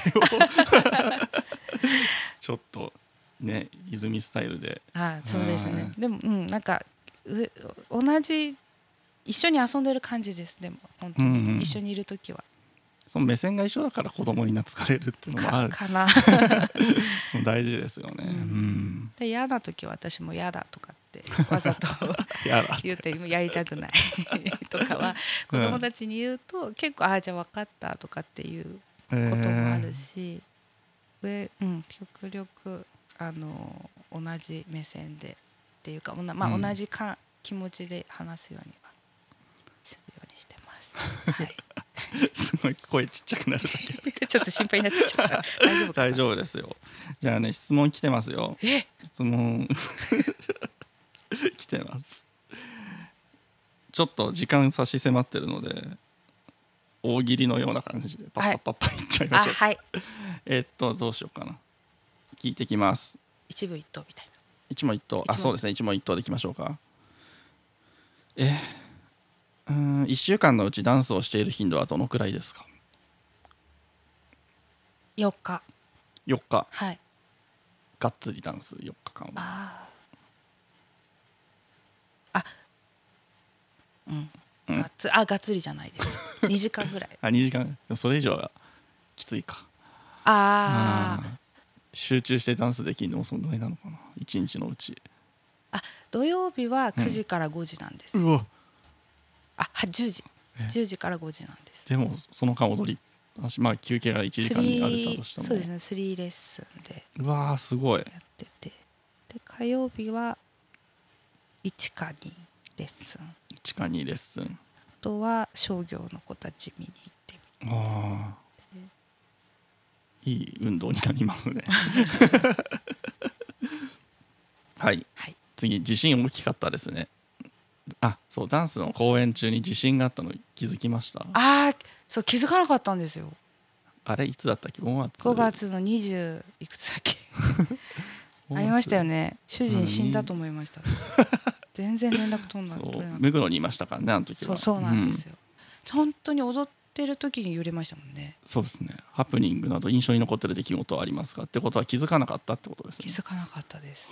ちょっとね泉スタイルではい、そうですねう。でも、うん、なんか、う、同じ。一緒に遊んでる感じです。でも、本当に、うんうん一緒にいる時は。その目線が一緒だから子供に懐かれるっていうのもあか、るかな。<laughs> 大事ですよね。うんうん、で、嫌な時は、私も嫌だとかって、わざと <laughs> 言って、やりたくない <laughs> とかは。子供たちに言うと、結構、ああ、じゃあ、分かったとかっていうこともあるし。上、うん、極力、あの、同じ目線で。っていうか、まあ、うん同じか、気持ちで話すようには。するようにしてます。はい。え <laughs> ーすごい声ちっちゃくなるだけ <laughs> ちょっと心配になっちゃった。大丈夫。大丈夫ですよじゃあね質問来てますよえ、質問 <laughs> 来てますちょっと時間差し迫ってるので大喜利のような感じでパッパッパッパいっちゃいまあ、しょう、はい。えっとどうしようかな聞いてきます一部一答みたい一問一答あそうですね一問一答でいきましょうかえうーん1週間のうちダンスをしている頻度はどのくらいですか？な。四日。4日はい。がっつりダンス4日間はああ。あ。うん。うんがっつ、あ、がっつりじゃないです。<laughs> 二時間ぐらい。あ2時間でもそれ以上はきついかああ。うん集中してダンスできるのもそんぐらいなのかな？1日のうち土曜日は九時から五時なんです。うわあ、は、十時え。十時から五時なんです。でもその間踊り私まあ休憩が1時間にあるとしてもそうですね。スリーレッスンでうわーすごいやってて。で、火曜日は。一か二レッスン。あ1か2レッスンとは商業の子たち見に行って。あいい運動になりますね <laughs> はい、はい次地震大きかったですねあそうダンスの公演中に地震があったの気づきました？あああそう気づかなかったんですよ。れいつだったっけ？5月？5月の20いくつだっけ？<laughs> ありましたよね。主人死んだと思いました。<laughs> 全然連絡取んなそう取れなかっ目黒にいましたからねあの時は。たそうそうなんですよ、よ、本当に踊ってる時に揺れましたもんね。そうですね。ハプニングなど印象に残ってる出来事はありますか？ってことは気づかなかったってことですね。気づかなかったです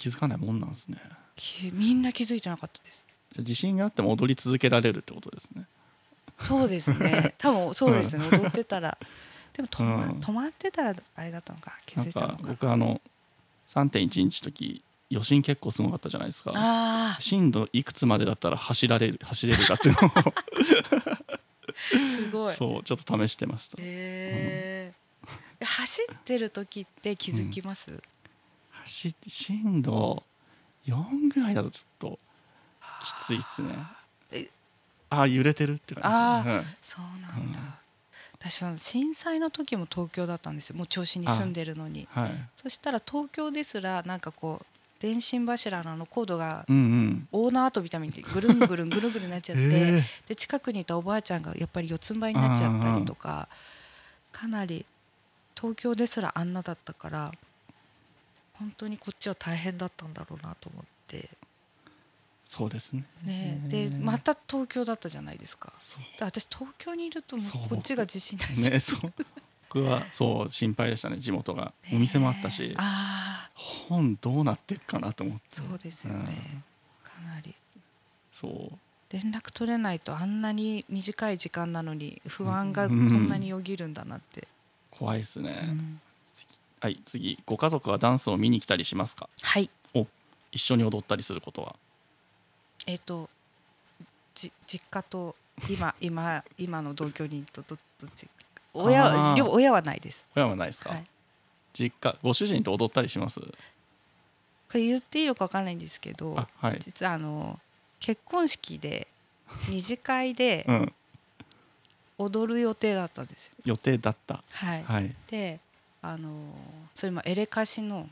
気づかないもんなんですね。きみんな気づいてなかったです。じゃあ地震があっても踊り続けられるってことですね。そうですね。<laughs> 多分そうですね。踊ってたら。でも止ま,、うん。止まってたらあれだったのか気づいたのか。僕あの3.1日時余震結構すごかったじゃないですか。あ震度いくつまでだったら走られる走れるかっていうのを。あ <laughs> すごい。そうちょっと試してました。へえ走ってる時って気づきます、走って震度4ぐらいだとちょっときついっすね。え。あー揺れてるって感じですね。そうなんだ、うん。私その震災の時も東京だったんですよ。もう銚子に住んでるのに。うんはい。そしたら東京ですらなんかこう電信柱のあのコードがうんうん。大縄跳びたみたいにぐるんぐるんぐるぐるなっちゃって、えで近くにいたおばあちゃんがやっぱり四つん這いになっちゃったりとかかなり東京ですらあんなだったから本当にこっちは大変だったんだろうなと思って。そうですね。ねでまた東京だったじゃないですか。そう。で私東京にいるともそう。うこっちが自信ないし。ねそう。僕はそう心配でしたね地元が。お店もあったし。ああ本どうなっていくかなと思って。そうですよね、うん。かなり。そう。連絡取れないとあんなに短い時間なのに不安がこんなによぎるんだなって、怖いですね、うんはい次ご家族はダンスを見に来たりしますか？はい。一緒に踊ったりすることは？えっ、とじ実家と今今今の同居人とどどっち？親両親はないです。親はないですか、はい、実家ご主人と踊ったりします？これ言っていいのか分かんないんですけどあはい。実はあの結婚式で <laughs> 二次会でうん。踊る予定だったんですよ。予定だった。はい、はい、であのそれもエレカシの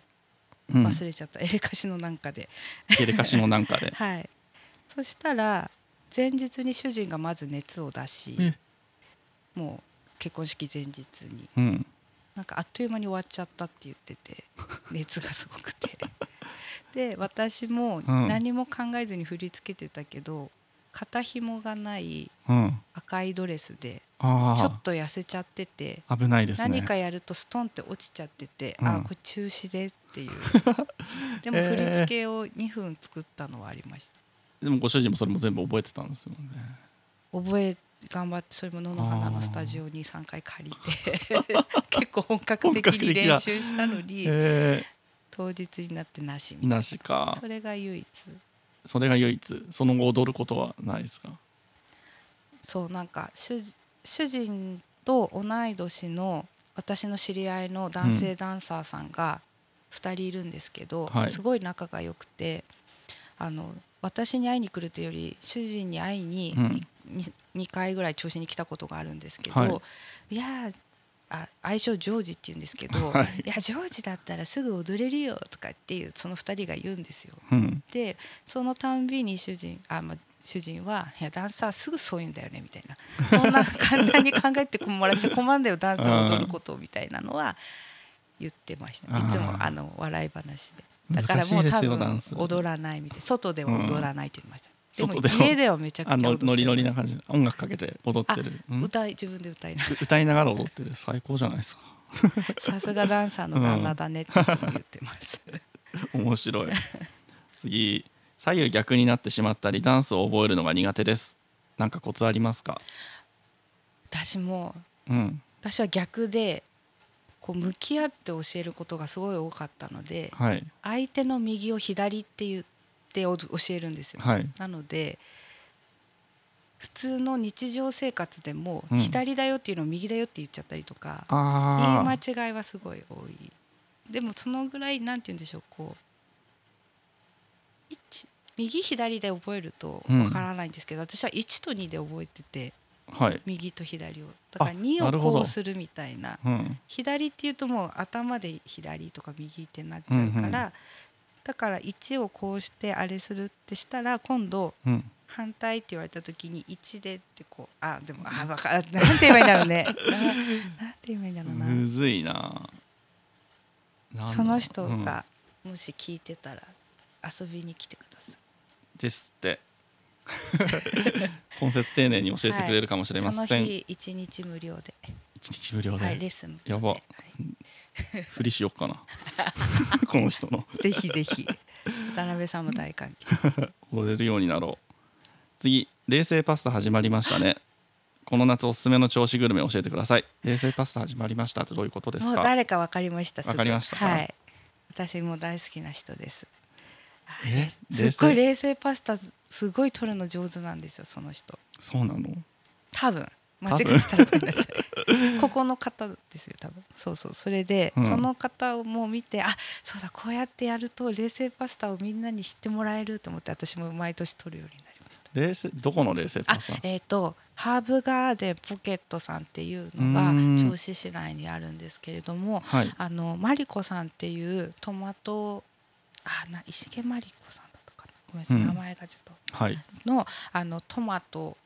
うん、忘れちゃった、エレカシのなんかで。エレカシのなんかで。<laughs> はい。そしたら前日に主人がまず熱を出しえ。もう結婚式前日にうん。なんかあっという間に終わっちゃったって言ってて <laughs> 熱がすごくて。で私もうん。何も考えずに振り付けてたけど肩紐がないうん。赤いドレスであちょっと痩せちゃっててあ危ないですね。何かやるとストンって落ちちゃってて、うん。あこれ中止でっていう。<laughs> でも振り付けを2分作ったのはありました、でもご主人もそれも全部覚えてたんですよね。覚え頑張ってそれも野の花のスタジオに3回借りて <laughs> 結構本格的に練習したのにえ当日になってなしみー、たいな。なしか。それが唯一それが唯一その後踊ることはないですか？そうなんか主人主人と同い年の私の知り合いの男性ダンサーさんが2人いるんですけど、はい。すごい仲が良くてあの私に会いに来るというより主人に会いにうん。に 2, 回ぐらい調子に来たことがあるんですけど、、はいやーあ愛称ジョージって言うんですけど、<laughs> はい。い、やジョージだったらすぐ踊れるよとかっていうその2人が言うんですよ。うん。でそのたんびに主人あ、まあ、主人は「いやダンサーすぐそう言うんだよね」みたいな。<laughs> そんな簡単に考えてもらっちゃ困るんだよダンサーを踊ることみたいなのは言ってました。いつもあの笑い話で。だからもう多分踊らないみたい外では踊らないって言ってました、外でも家ではめちゃくちゃノリノリなま感じ。で音楽かけて踊ってる、うん。す歌い自分で歌いなが歌いながら踊ってる。最高じゃないですか。ら <laughs> さすがダンサーの旦那だねって言ってます、<laughs> 面白い。次。左右逆になってしまったりダンスを覚えるのが苦手です。なんかコツありますか？私もうん。私は逆でこう向き合って教えることがすごい多かったのではい。相手の右を左って言ってお教えるんですよ。はい。なので普通の日常生活でもうん。左だよっていうのを右だよって言っちゃったりとか、言いあ間違いはすごい多い。でもそのぐらいなんて言うんでしょうこう一右左で覚えるとわからないんですけど、私は1と2で覚えててはい、右と左を。だからあ2をこうするみたいな。うん、左っていうともう頭で左とか右ってなっちゃうから、うんうんだから1をこうしてあれするってしたら今度うん、反対って言われた時に1でってこうあでもあわか <laughs> なんて言えばいいんだろうね。な <laughs> なんて言えばいいんだろうな。むずいな。その人うん。がもし聞いてたら遊びに来てください。ですって。<laughs> 今節丁寧に教えてくれるかもしれまそのせん、日一日無料で、一日無料で、はい、レッスンやば。はい <laughs> ふりしよっかな。<laughs> この人の。ぜひぜひ。渡辺さんも大歓迎。<laughs> 踊れるようになろう。次冷製パスタ始まりましたね。この夏おすすめの調子グルメ教えてください。冷製パスタ始まりましたってどういうことですもうか誰か分かりましたわかりましたか？はい。私も大好きな人です。あえ？すっごい冷製パスタすごい取るの上手なんですよその人。そうなの？多分間違えてたらごめんなさい。<laughs> ここの方ですよ多分。そうそう。それで、うん。その方をもう見てあそうだこうやってやると冷製パスタをみんなに知ってもらえると思って私も毎年取るようになりました。冷製？どこの冷製あパスタ？えっ、とハーブガーデンポケットさんっていうのがうん。銚子市内にあるんですけれどもはい。あのマリコさんっていうトマトあな石毛マリコさんだったかな？ごめんなさい、うん。名前がちょっと。はい。のあのトマト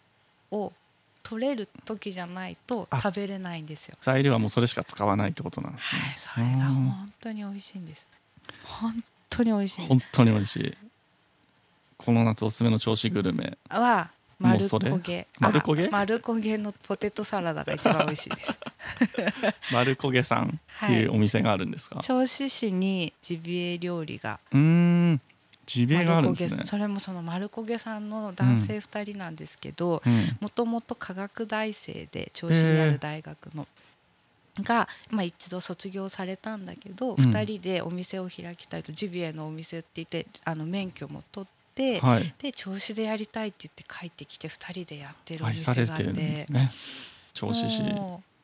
を取れる時じゃないとあ食べれないんですよ。材料はもうそれしか使わないってことなんですね、はい、それが本当に美味しいんです。本当に美味しい。本当に美味しいこの夏おすすめの調子グルメは丸焦げ。丸焦げ？あ丸焦げのポテトサラダが一番美味しいです。<laughs> 丸焦げさんっていうお店があるんですか、銚子市にジビエ料理がうーんジビエがあるんですね。それもその丸焦げさんの男性2人なんですけど、うん。もともと科学大生で銚子にある大学の。が、まあ、一度卒業されたんだけど、ん。2人でお店を開きたいとジビエのお店って言ってあの免許も取って、はい。で銚子でやりたいって言って帰ってきて2人でやってるお愛店があって。ね。銚子市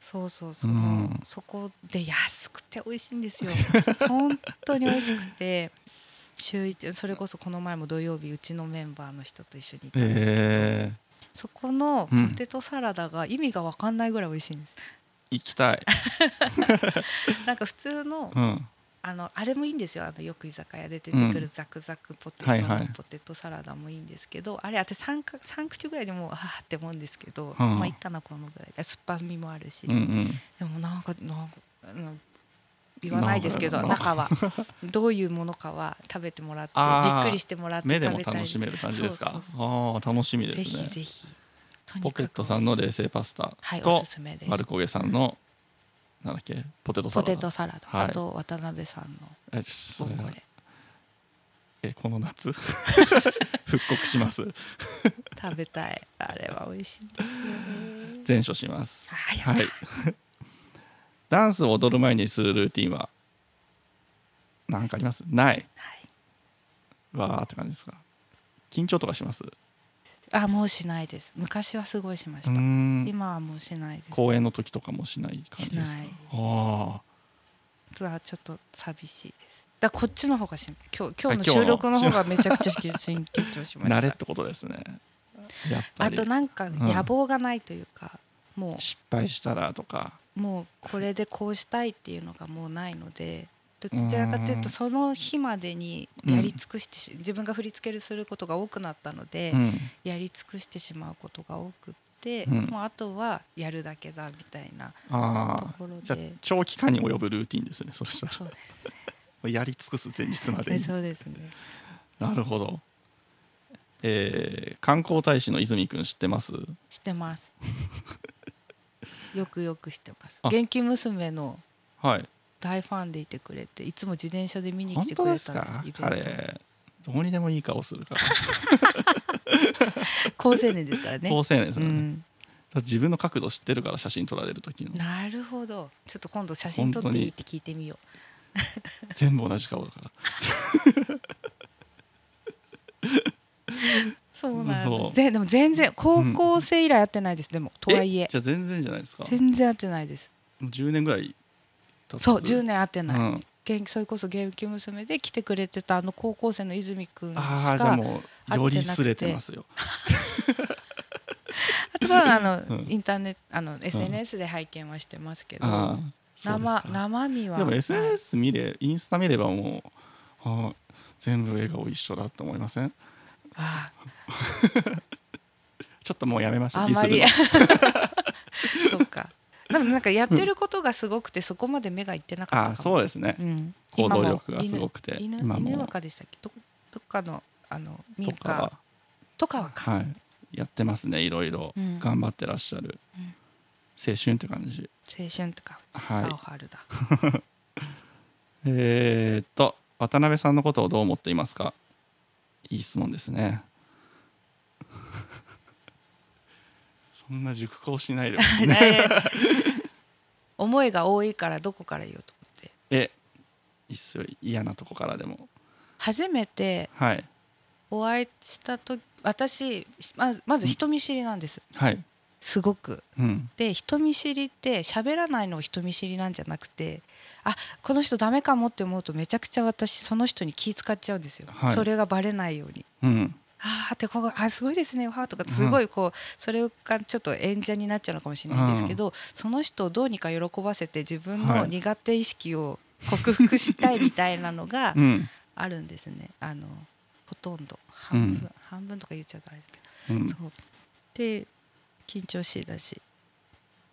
そうそうそう、うん。そこで安くて美味しいんですよ。本当に美味しくて週一それこそこの前も土曜日うちのメンバーの人と一緒に行ったんですけど、えそこのうん。ポテトサラダが意味が分かんないぐらい美味しいんです、ー、行きたい、<laughs> なんか普通のうん、あのあれもいいんですよ。あのよく居酒屋で出てくるザクザクポテトはいはい。のポテトサラダもいいんですけど、あれ私 3, か3口ぐらいでもうあーって思うんですけど、うん。まあいいかなこのぐらいで。酸っぱみもあるし、うんうん。でもなんかなんかうん言わないですけど中は。どういうものかは食べてもらってびっくりしてもらって目でも楽しめる感じですか？ああ楽しみでぜすね。ひぜひとにポケットさんの冷製パスタ。とすすめです。丸焦げさんのなんだっけ？ポテトサポラダテトサラダ、はい。あと渡辺さんのえこの夏？<laughs> 復刻します。食べたい。あれは美味しいんですよね。全処します。はいダンスを踊る前にするルーティンは何かあります？ない。はい。わーって感じですか？緊張とかします？うあもうしないです。昔はすごいしました、今はもうしないです。公演の時とかもしない感じですか？あ実はちょっと寂しいです。だこっちの方がし今日今日の収録の方がめちゃくちゃ緊張しました。あ慣れってことですね。やっぱり。あとなんか野望がないというか、も失敗したらとか。うもうこれでこうしたいっていうのがもうないので <laughs> どちらかというとその日までにやり尽くしてし、自分が振り付けるすることが多くなったので、うん。やり尽くしてしまうことが多くって、うん。もうあとはやるだけだみたいなところじゃあで長期間に及ぶルーティンですねそしたら。そうです <laughs> やり尽くす前日まで <laughs> そうですね。なるほど。えー観光大使の泉くん知ってます？知ってますよくよく知ってます。あ。元気娘のはい。大ファンでいてくれていつも自転車で見に来本てくれたんですイベント。彼どうにでもいい顔するから。高青年ですからね。<laughs> 高青年ですね、うん、自分の角度知ってるから写真撮られる時の。なるほど。ちょっと今度写真撮っていいって聞いてみよう。全部同じ顔だからそうなんです。ででも全然高校生以来会ってないです、でもとはいえ。じゃあ全然じゃないですか？も全然会ってないです。う10年ぐらいそう10年会ってない、うん。元気それこそ元気娘で来てくれてたあの高校生の泉くんしああじゃもうよりすれてますよ。あとはあの、うん。インターネットあの SNS で拝見はしてますけど、うです生か。生身はでもはい。SNS 見れインスタ見ればもうあ全部笑顔一緒だって思いません？あ <laughs> ちょっともうやめましょうあんまり。<laughs> そうか。でもなんかやってることがすごくてそこまで目がいってなかったあそうですね。うん、行動力がすごくて犬今も。犬犬若でしたっけ？どどっかのあの民家。とかはか、はい。やってますねいろいろ。うん。頑張ってらっしゃる。うん。青春って感じ。青春とか。はい。青春だ。<laughs> えー、っと渡辺さんのことをどう思っていますか？いい質問ですね。<laughs> そんな熟考しないでほしいね。<laughs> ね。思いが多いからどこから言おうと思って。えいいっすよ嫌なとこからでも。初めてはい。お会いした時私まずまず人見知りなんです。はいすごく。うん。で人見知りって喋らないのを人見知りなんじゃなくてあこの人ダメかもって思うとめちゃくちゃ私その人に気使っちゃうんですよ、はい。それがバレないように。うん。あーってここあすごいですねわーとかすごいこう、それがちょっと演者になっちゃうのかもしれないんですけど、その人をどうにか喜ばせて自分のはい。苦手意識を克服したいみたいなのがうん。あるんですね。あのほとんど。半分、うん。半分とか言っちゃうとあれだけど。う。で緊張しいだし。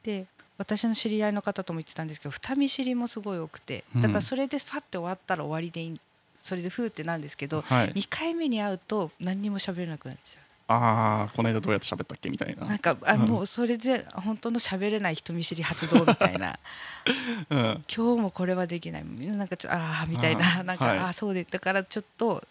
で私の知り合いの方とも言ってたんですけど二見知りもすごい多くてうん。だからそれでファッて終わったら終わりでいいそれでフーってなんですけどはい。2回目に会うと何にも喋れなくなっちゃああこの間どうやって喋ったっけみたいうな。なんかあうん。もうそれで本当の喋れない人見知り発動みたいな。<laughs> うん。今日もこれはできない。なんかちょああみたいな。なんか、はい。ああそうでだからちょっと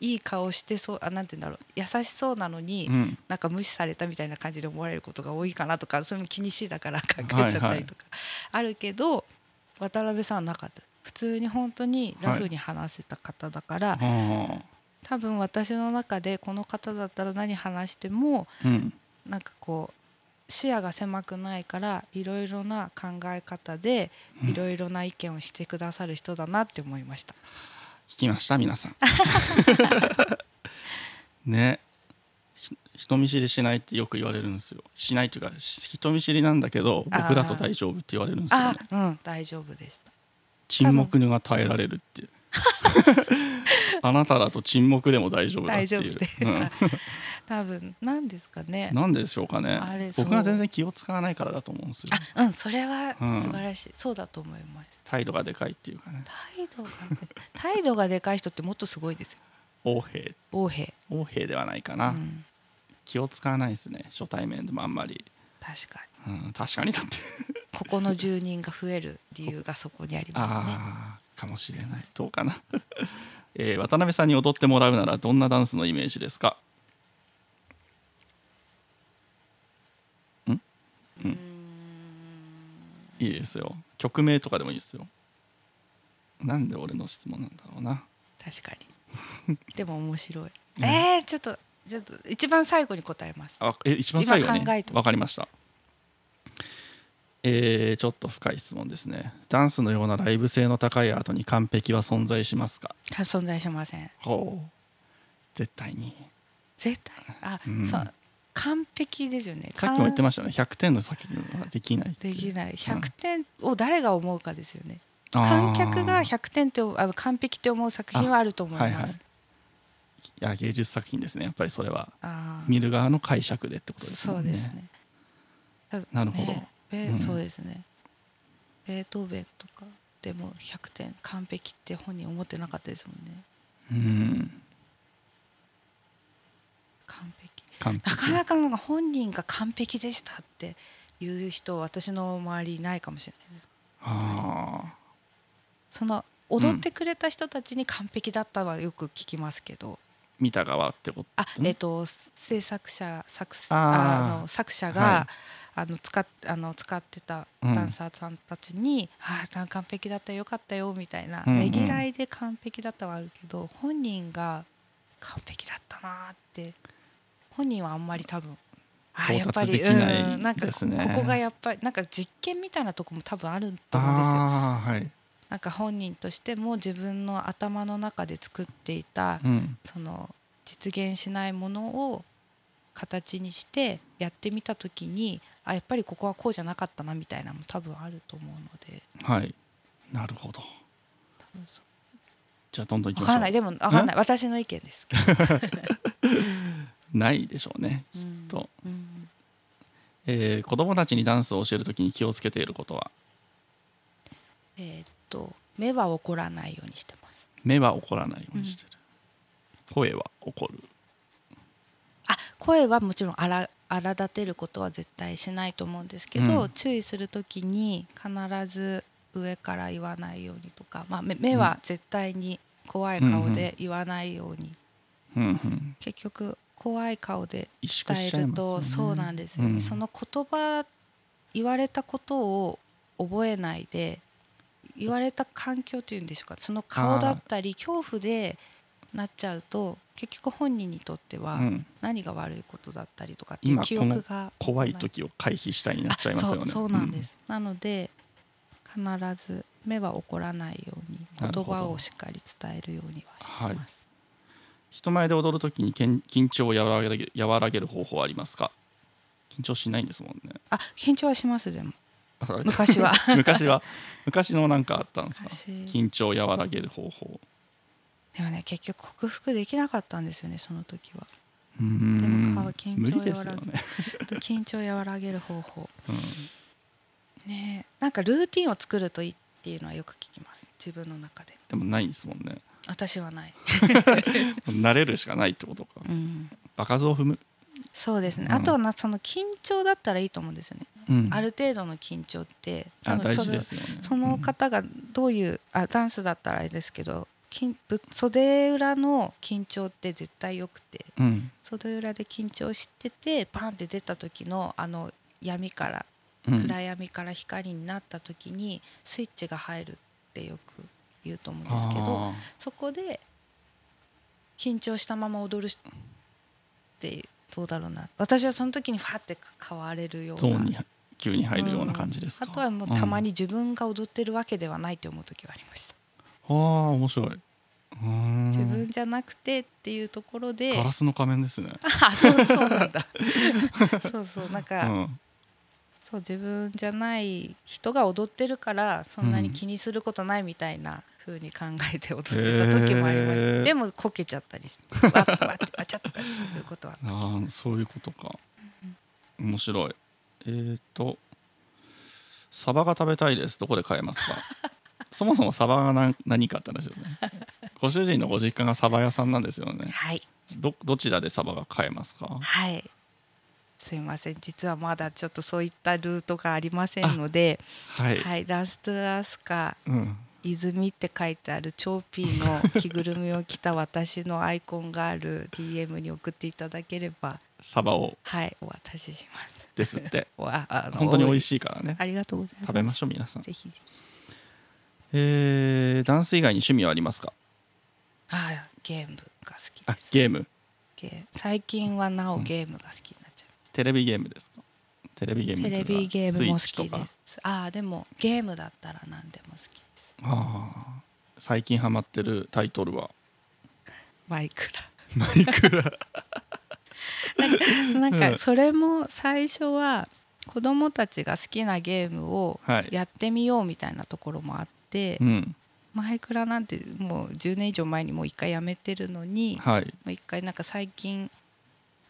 いい顔してそうあなんて言うんだろう。優しそうなのに、うん。なんか無視されたみたいな感じで思われることが多いかなとかそういうの気にしいだから考えちゃったりとかあるけど、渡辺さんはなかった。普通に本当にラフに話せた方だから、あー多分私の中でこの方だったら何話してもうん。なんかこう視野が狭くないからいろいろな考え方でうん。いろいろな意見をしてくださる人だなって思いました。聞きました皆さん。<laughs> ね。ひ人見知りしないってよく言われるんですよ。しないというかし人見知りなんだけど僕だと大丈夫って言われるんですよあねうん大丈夫でした。沈黙が耐えられるっていう。<laughs> あなただと沈黙でも大丈夫だっていう。大丈夫で、<laughs> 多分なんですかね。うん、なんでしょうかね。あれ僕が全然気を使わないからだと思うんですよ。あうんそれはうん。素晴らしい、そうだと思います。態度がでかいっていうかね。態度がね態度がでかい人ってもっとすごいですよ。横兵横兵横兵ではないかな、うん、気を使わないですね初対面でもあんまり、確かに。うん、確かにだって。ここの住人が増える理由がそこにありますね。<laughs> ああかもしれない。どうかな、<laughs> えー渡辺さんに踊ってもらうならどんなダンスのイメージですかんうーん。いいですよ。曲名とかでもいいですよ。なんで俺の質問なんだろうな。確かに。<laughs> でも面白い、うん。えー、ちょっとちょっと一番最後に答えます。あえ一番最後に？今考えとわかりました。えー、ちょっと深い質問ですね。ダンスのようなライブ性の高いアートに完璧は存在しますか？あ存在しません。ほう。絶対に。絶対？あ、うん。そう完璧ですよね。さっきも言ってまましたね。100点の先にはできないできない。うん。100点を誰が思うかですよね、あー。観客が100点ってあの完璧って思う作品はあると思います。はいはい。いや芸術作品ですね。やっぱりそれは。見る側の解釈でってことですね。うんですね。なるほど。ねベうん。そうですね。ベートーベンとかでも100点完璧って本人思ってなかったですもんね。うん。完璧。なかなか本人が完璧でしたっていう人私の周りいないかもしれない。あその踊ってくれた人たちに完璧だったはよく聞きますけど、ー見た側ってこと？あうんえっ、と制作者作あの作者が、はあの使っあの使ってたうん。ダンサーさんたちに「ああ完璧だったよかったよ」みたいな、うんうん。ねぎらいで完璧だったはあるけど本人が完璧だったなーって本人はあんまり多分あやっぱりうんなんかこここがやっぱりなんか実験みたいなとこも多分あると思うんですよ。はい。なんか本人としても自分の頭の中で作っていたうん。その実現しないものを形にしてやってみた時にあやっぱりここはこうじゃなかったなみたいなのも多分あると思うので。はい。なるほど。じゃあどんどんいきましょう。わかんない。でもわかんない。<laughs> 私の意見ですけど、<laughs> ないでしょうねうんと。うんえー子供たちにダンスを教えるときに気をつけていることは？えーっと目は怒らないようにしてます。目は怒らないようにしてる、声は怒る。あ声はもちろん荒荒立てることは絶対しないと思うんですけど、うん。注意する時に必ず上から言わないようにとか、まあ、目目は絶対に怖い顔で言わないように、うん。うん。結局怖い顔で伝えると、ね。そうなんですよ。ね、うん。その言葉言われたことを覚えないで言われた環境というんでしょうか。その顔だったり恐怖でなっちゃうと結局本人にとってはうん。何が悪いことだったりとかっていう今記憶が怖い時を回避したいになっちゃいますよね。あそうそうなんです、なので必ず目は怒らないように言葉をしっかり伝えるようにはしてます、人前で踊るときにけん緊張を和らげる和らげる方法はありますか？緊張しないんですもんね。あ緊張はしますでも。昔は。<laughs> 昔は？昔のなんかあったんですか？昔。緊張を和らげる方法。でもね結局克服できなかったんですよねその時は。うーん。でも顔緊張無理ですよ和らね、緊張を和らげる方法。<laughs> うん。ねえなんかルーティンを作るといいっていうのはよく聞きます。自分の中で。でもないですもんね私はない、<laughs> 慣れるしかないってことか。うん、場数を踏む、そうですね、うん。あとはなその緊張だったらいいと思うんですよね、うん。ある程度の緊張ってその事ですよね。その方がどういうあダンスだったらあれですけど袖裏の緊張って絶対よくてうん、うん袖裏で緊張しててパンって出た時のあの闇からうん。暗闇から光になった時にスイッチが入るってよく言うと思うんですけどあそこで緊張したまま踊るってどうだろうな。私はその時にファって変われるようなーゾーンに急に入るような感じですか、あとはもうたまに自分が踊ってるわけではないと思う時はありました、うん、ああ面白い。自分じゃなくてっていうところでガラスの仮面ですね、<laughs> あそうそうなんだ。<laughs> そうそうなんうか、ん、そう自分じゃない人が踊ってるからそんなに気にすることないみたいな風に考えて踊ってた時もありました、へー。でもこけちゃったりしてわわってわちゃっとかすることはああそういうことか。面白い。えー、とサバが食べたいです。どこで買えますか？<laughs> そもそもサバが何何かって話ですね。ご主人のご実家がサバ屋さんなんですよね。はい。どどちらでサバが買えますか？はい。すいません。実はまだちょっとそういったルートがありませんのではい、はい、ダンストゥアスカうん、泉って書いてあるチョーピーの着ぐるみを着た私のアイコンがある DM に送っていただければサバをはいお渡しします。ですって。<laughs> おああの本当に美味いしいからね。ありがとうございます。食べましょう皆さん。ぜひぜひ。えー、ダンス以外に趣味はありますか？ああゲームが好きあです。ゲーム。ゲー最近はなおゲームが好きになっちゃテレビゲームですか？テレビゲーう、ムテレビゲームも好きです。ああでもゲームだったら何でも好きああ。最近ハマってるタイトルは？マイクマイクラ。ラなん <laughs> うん。かそれも最初は子供たちが好きなゲームをはい。やってみようみたいなところもあって、うん。マイクラなんてもう10年以上前にもう一回やめてるのに、はい。もう一回なんか最近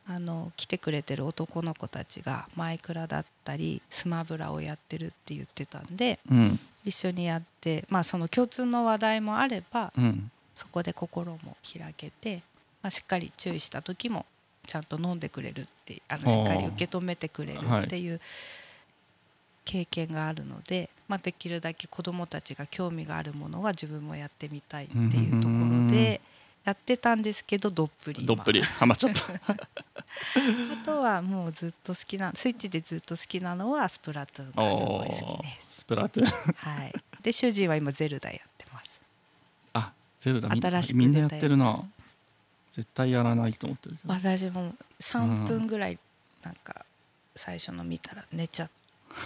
あの来てくれてる男の子たちがマイクラだったりスマブラをやってるって言ってたんでうん一緒にやってまあその共通の話題もあればうん。そこで心も開けて、まあ、しっかり注意した時もちゃんと飲んでくれるってあのしっかり受け止めてくれるっていう経験があるので、まあ、できるだけ子どもたちが興味があるものは自分もやってみたいっていうところでやってたんですけどどっぷり今どっぷりハマっちゃったあとはもうずっと好きなスイッチでずっと好きなのはスプラトゥーンがすごい好きです。スプラトゥーン。はい、で主人は今ゼルダやってます。あゼルダみん新しくみんなやってるな。絶対やらないと思ってるけど。私も3分ぐらいなんか最初の見たら寝ちゃっ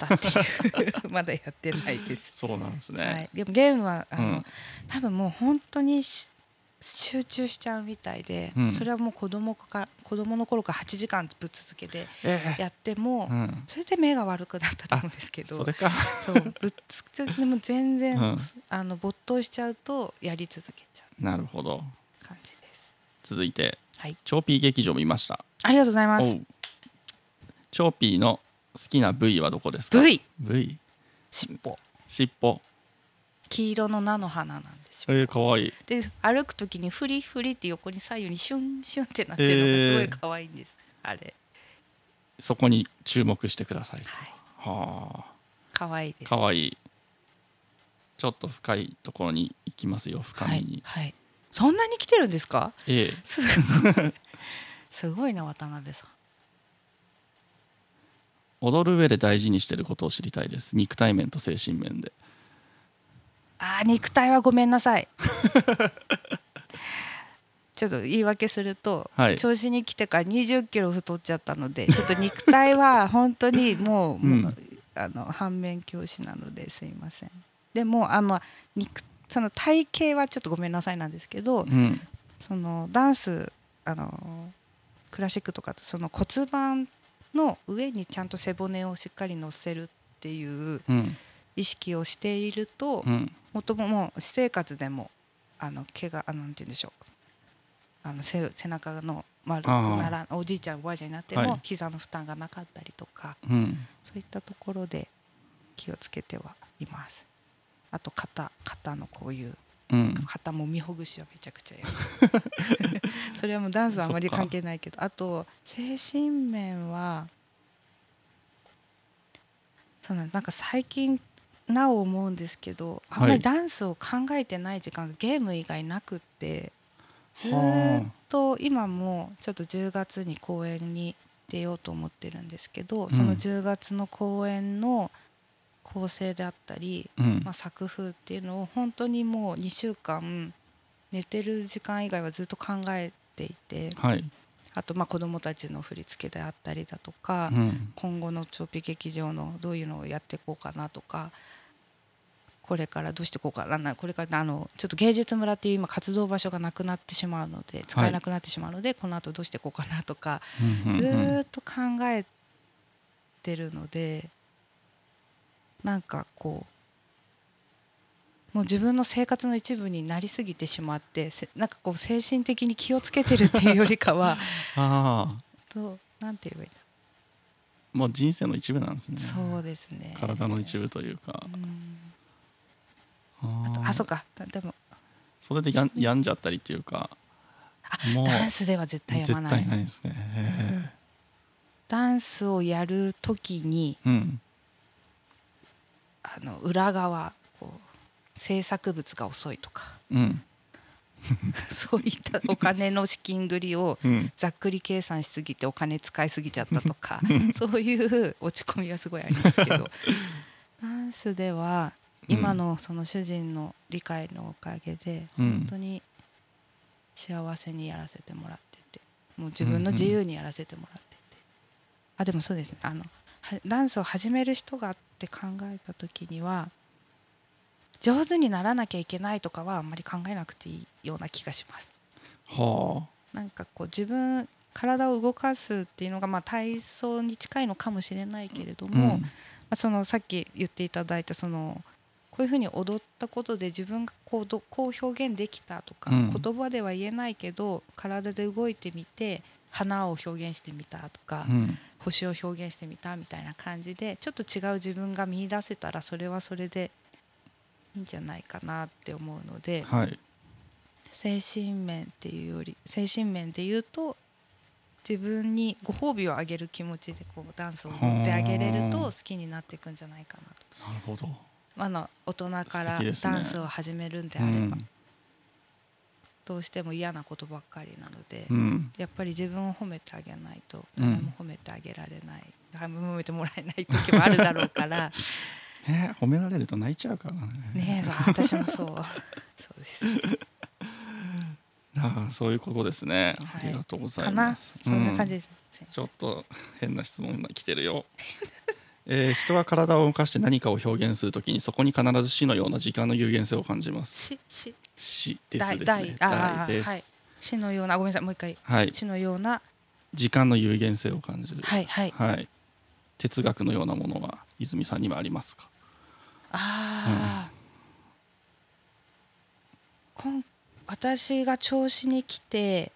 たっていう。<laughs> まだやってないです。そうなんですね、はい、でもゲームはあの、うん。多分もう本当にし集中しちゃうみたいで、うん。それはもう子供か子供の頃から8時間ぶっ続けてええ。やっても、うん、それで目が悪くなったと思うんですけどそれか。<laughs> そうぶっつけでも全然、うん。あの没頭しちゃうとやり続けちゃなるほど。う感じです。続いて、はい。チョーピー劇場見ました。ありがとうございます。チョーピーの好きな部位はどこですか？V 部位。尻尾。尻尾黄色の菜の花なんですよ。えー、かわい。いで歩く時にフリフリって横に左右にシュンシュンってなってるのがすごい可愛いんです。あれ。そこに注目してくださいと。はい。は可愛いです。あかわい。いちょっと深いところに行きますよ深みに、はい、はい、そんなに来てるんですか？ええ。すごい <laughs> すごいな渡辺さん。踊る上で大事にしてることを知りたいです。肉体面と精神面であー肉体はごめんなさい。ちょっと言い訳すると、はい調子に来てから20キロ太っちゃったのでちょっと肉体は本当にもう, <laughs> うんあの反面教師なのですいません。でもあの肉その体型はちょっとごめんなさいなんですけど、うんそのダンスあのクラシックとかとその骨盤の上にちゃんと背骨をしっかり乗せるっていううん意識をしていると、うん。もとももう私生活でもあの怪我あのなんて言うんでしょう。あの背背中の丸くならおじいちゃんおばあちゃんになっても、はい。膝の負担がなかったりとかうん。そういったところで気をつけてはいます。あと肩肩のこういううん。肩もみほぐしはめちゃくちゃやる。<laughs> <laughs> それはもうダンスはあまり関係ないけどあと精神面はそうなんなんか最近なお思うんですけどあんまはい。りダンスを考えてない時間がゲーム以外なくってずっと今もちょっと10月に公演に出ようと思ってるんですけど、うん。その10月の公演の構成であったり、うん。まあ、作風っていうのを本当にもう2週間寝てる時間以外はずっと考えていてはい、あとまあ子どもたちの振り付けであったりだとか、うん。今後のチョーピ劇場のどういうのをやっていこうかなとかこれからどうしていこうかなこれからあのちょっと芸術村っていう今活動場所がなくなってしまうので使えなくなってしまうので、この後どうしていこうかなとかうんうんずうん。ーっと考えてるのでなんかこうもう自分の生活の一部になりすぎてしまってせなんかこう精神的に気をつけてるっていうよりかは <laughs> ああとなんて言えばいいんだもう人生の一部なんですね。そうですね。体の一部というか、うんあとあそうか。だでも。それでやん病んじゃったりっていうかもうダンスでは絶対や絶まない。対ないですね。へダンスをやる時にえうん。あの裏側こう制作物が遅いとか。うん。<laughs> そういったお金の資金繰りをうん。ざっくり計算しすぎてお金使いすぎちゃったとかそういう落ち込みはすごいありますけど。<laughs> ダンスでは今のその主人の理解のおかげでうん。本当に幸せにやらせてもらっててもう自分の自由にやらせてもらってて。あでもそうですね。あのはダンスを始める人がって考えた時には上手にならなきゃいけないとかはあんまり考えなくていいような気がします。はなんかこう自分体を動かすっていうのがまあ体操に近いのかもしれないけれどあも、まあ、そのさっき言っていただいたそのこういうふうに踊ったことで自分がこうどこう表現できたとか、うん言葉では言えないけど体で動いてみて花を表現してみたとか、うん星を表現してみたみたいな感じでちょっと違う自分が見出せたらそれはそれでいいんじゃないかなって思うので。はい精神面っていうより精神面で言うと自分にご褒美をあげる気持ちでこうダンスを踊ってあげれると好きになっていくんじゃないかなと。なるほどあの大人からダンスを始めるんであうれば、ん。どうしても嫌なことばっかりなので、うん。やっぱり自分を褒めてあげないとうん。誰も褒めてあげられない、褒めてもらえない時もあるだろうから。<laughs> ね褒められると泣いちゃうからね。ねえ私もそう。<laughs> そうです。<laughs> ああそういうことですね、はい。ありがとうございます。そんな感じうんです、ちょっと変な質問が来てるよえー人が体を動かして何かを表現するときにそこに必ず死のような時間の有限性を感じますしし死ですです大ね。です。はい死のようなごめんなさいもう一回はい。死のような時間の有限性を感じる。はいはいはい。哲学のようなものは泉さんにもありますか？ああ、こん私が調子に来て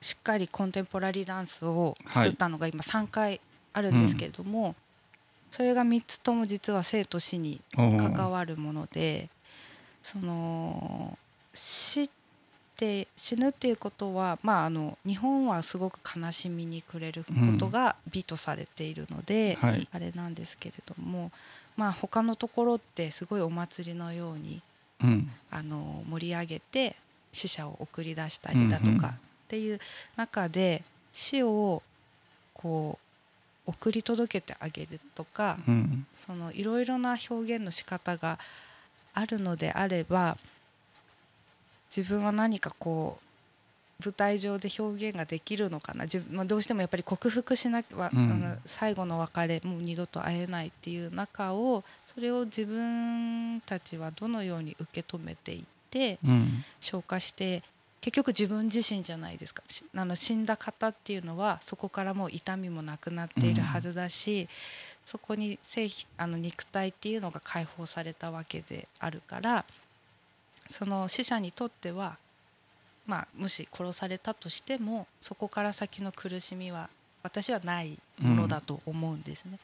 しっかりコンテンポラリーダンスを作ったのが今3回あるんですけれども、それが3つとも実は生と死に関わわるものでその死って死ぬっていうことは、まあ、あの日本はすごく悲しみに暮れることが美とされているので、はい。あれなんですけれども、まあ、他のところってすごいお祭りのようにうん。あの盛り上げて死者を送り出したりだとかっていう中で死をこう送り届けてあげるとかうん。そのいろいろな表現の仕方があるのであれば自分は何かこう舞台上で表現ができるのかな自分、まあ、どうしてもやっぱり克服しなきゃ、うん最後の別れもう二度と会えないっていう中をそれを自分たちはどのように受け止めていってうん。消化して結局自分自身じゃないですかしあの死んだ方っていうのはそこからもう痛みもなくなっているはずだし、そこに性皮あの肉体っていうのが解放されたわけであるからその死者にとっては、まあ、もし殺されたとしてもそこから先の苦しみは私はないものだと思うんですね。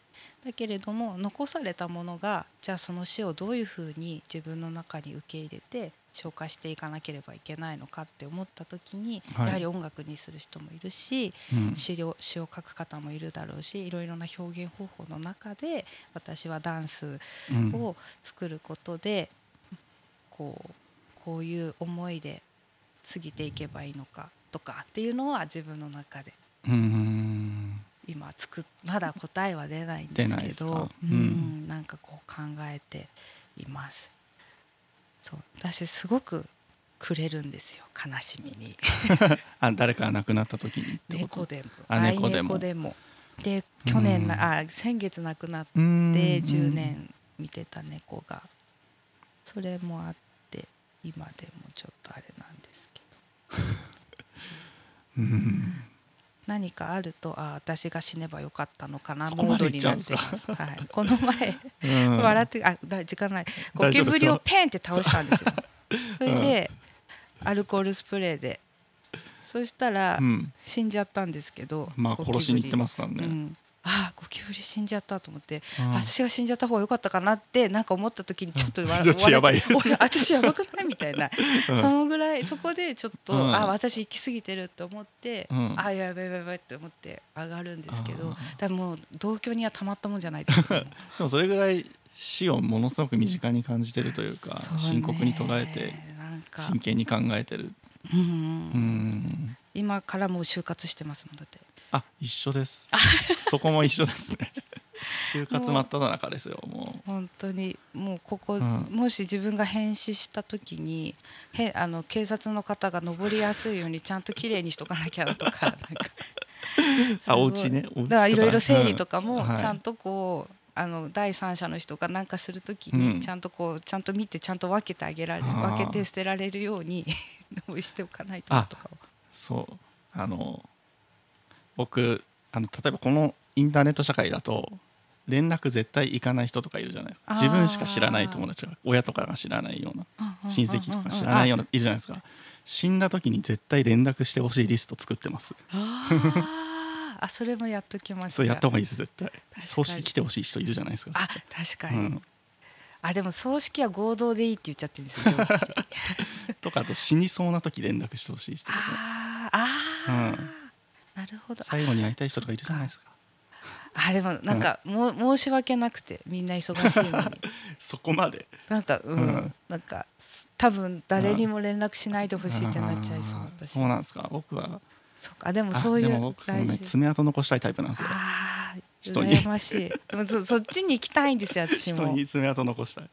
だけれども残されたものがじゃあその死をどういうふうに自分の中に受け入れて消化していかなければいけないのかって思った時に、はいやはり音楽にする人もいるしうん。詩を詩を書く方もいるだろうしいろいろな表現方法の中で私はダンスうんを作ることで、こうこういう思いで過ぎていけばいいのかとかっていうのは自分の中でうん。今作っまだ答えは出ないんですけどうんうんなんかこう考えています。そう。私すごくくれるんですよ。悲しみに。<laughs> あ、誰かが亡くなった時にってこと？猫でも。あ愛猫でも。猫でも。で去年うん。なあ先月亡くなってうん。で10。年見てた猫が。それもあって今でもちょっとあれなんですけど。<laughs> うん。何かあるとあ私が死ねばよかったのかなモードになってはい、<laughs> この前うん。笑ってあだ時間ない。ゴキブリをペンって倒したんですよ。<laughs> それでアルコールスプレーで。そしたらうん。死んじゃったんですけどまあ殺しに行ってますからね。うん、あゴキブリ死んじゃったと思ってうん。私が死んじゃった方が良かったかなってなんか思った時にちょっと笑 <laughs> ちょっとやばい。私やばくない？みたいな、<laughs> うん。そのぐらいそこでちょっと、うん。あ私行き過ぎてるって思って、うん。あやばいやばいやばいって思って上がるんですけどあーだからもう同居にはたまったもんじゃないです。か。<laughs> でもそれぐらい死をものすごく身近に感じてるというかそうね。深刻に捉えて真剣に考えてる。うん。うん。今からもう就活してますもんだってあ一緒です。そこも一緒ですね。<laughs> 就活真っ只中ですよも本当に。もうここ、うん。もし自分が変死した時にへあの警察の方が登りやすいようにちゃんと綺麗にしとかなきゃなとかなんか。<laughs> すあお家ね？お家とだからいろいろ整理とかうんもはい。ちゃんとこう、あの第三者の人が何かする時うん。にちゃんとこうちゃんと見てちゃんと分けてあげられ分けて捨てられるように <laughs> しておかないとなとかを。そう。あの僕あの例えばこのインターネット社会だと連絡絶対行かない人とかいるじゃないですか。自分しか知らない友達が親とかが知らないような親戚とか知らないようない。るじゃないですか。死んだ時に絶対連絡してほしいリスト作ってます。あ <laughs> それもやっときます。そうやった方がいいです絶対。葬式来てほしい人いるじゃないですか。あ確かに、うん、あでも葬式は合同でいいって言っちゃってるんですよ <laughs> とかあと死にそうな時連絡してほしい人とか。あー。あー、うんなるほど。最後に会いたい人とかいるじゃないですか。あでもなんか、もう申し訳なくてみんな忙しいのに。<laughs> そこまで。なんかうん、うん。なんか多分誰にも連絡しないでほしいってなっちゃいそうそうなんですか。僕は。そうか。でもあそういうでも僕その大事ね爪痕残したいタイプなんですよ。あ羨ましい。でもそ <laughs> そっちに行きたいんですよ私人もに爪痕残したい。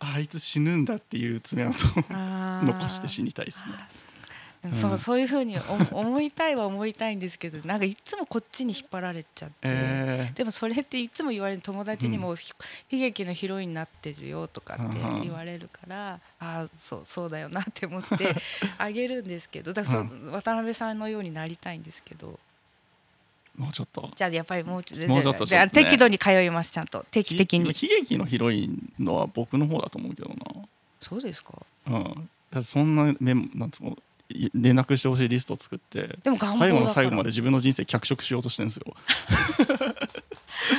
ああいつ死ぬんだっていう爪痕を残して死にたいですねそううん。そういうふうにお <laughs> 思いたいは思いたいんですけどなんかいつもこっちに引っ張られちゃって、えでもそれっていつも言われる友達にも、ひ悲劇のヒロインになってるよとかってうん言われるから、ああそうそうだよなって思って <laughs> あげるんですけどだからそう、渡辺さんのようになりたいんですけど。ー、もうちょっと。じゃあやっぱりもうちょっとょっとね。適度に通いますちゃんと定期的に。悲劇のヒロインのは僕の方だと思うけどそうですか。なうん。そんなメモなんつうのい連絡してほしいリストを作ってでも最後の最後まで自分の人生脚色しようとしてるんですよ、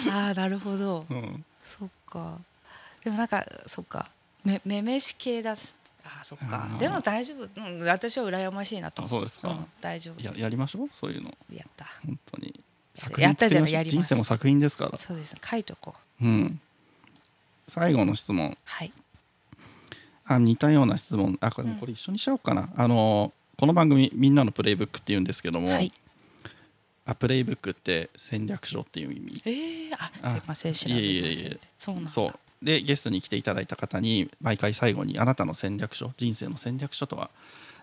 <laughs> ああなるほど。うん、そっか。でもなんかそっか。めめめし系だす。あーそっか。でも大丈夫、うん、私は羨ましいなと。そうですか、うん、大丈夫。ややりましょう？そういうの。やった。本当に。やったじゃん作品作りましょう。やり人生も作品ですから。そうです。書いとこう。うん。最後の質問。はい。あ似たような質問。あこれうん。これ一緒にしちゃおうかな、あのこの番組「みんなのプレイブック」っていうんですけども、はい。あプレイブックって戦略書っていう意味。えー、ああすいません調べいえいえいえ。そうなんだ。そう。でゲストに来ていただいた方に毎回最後に「あなたの戦略書人生の戦略書とは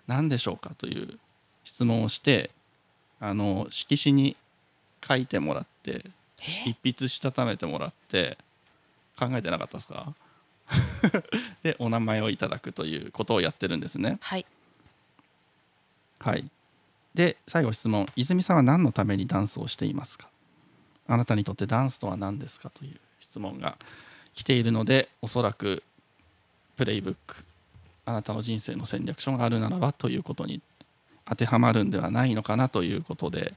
何でしょうか?」という質問をしてあの色紙に書いてもらってえ一筆したためてもらって考えてなかったですか？<laughs> でお名前をいただくということをやってるんですね。はいはい、で最後質問。泉さんは何のためにダンスをしていますか？あなたにとってダンスとは何ですかという質問が来ているのでおそらくプレイブック。あなたの人生の戦略書があるならばということに当てはまるんではないのかなということで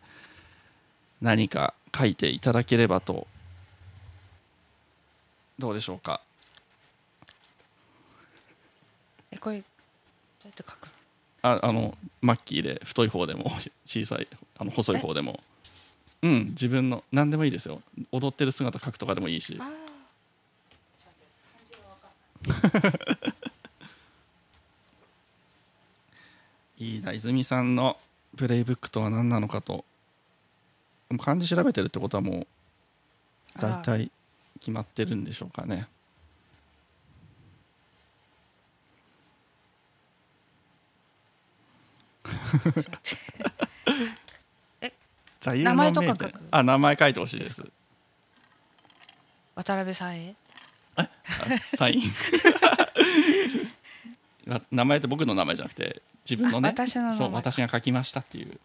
何か書いていただければと。どうでしょうか？えこれどうやって書くああのマッキーで太い方でも <laughs> 小さいあの細い方でも。うん自分の何でもいいですよ。踊ってる姿描くとかでもいいし。あ飯田 <laughs> 泉さんのプレイブックとは何なのかと。漢字調べてるってことはもうー大体決まってるんでしょうかね座右の名前とか書く？あ名前書いてほしいです。渡辺さんへ？あサイン。<laughs> わ名前って僕の名前じゃなくて自分のね。あ私の名前。そう私が書きましたっていう。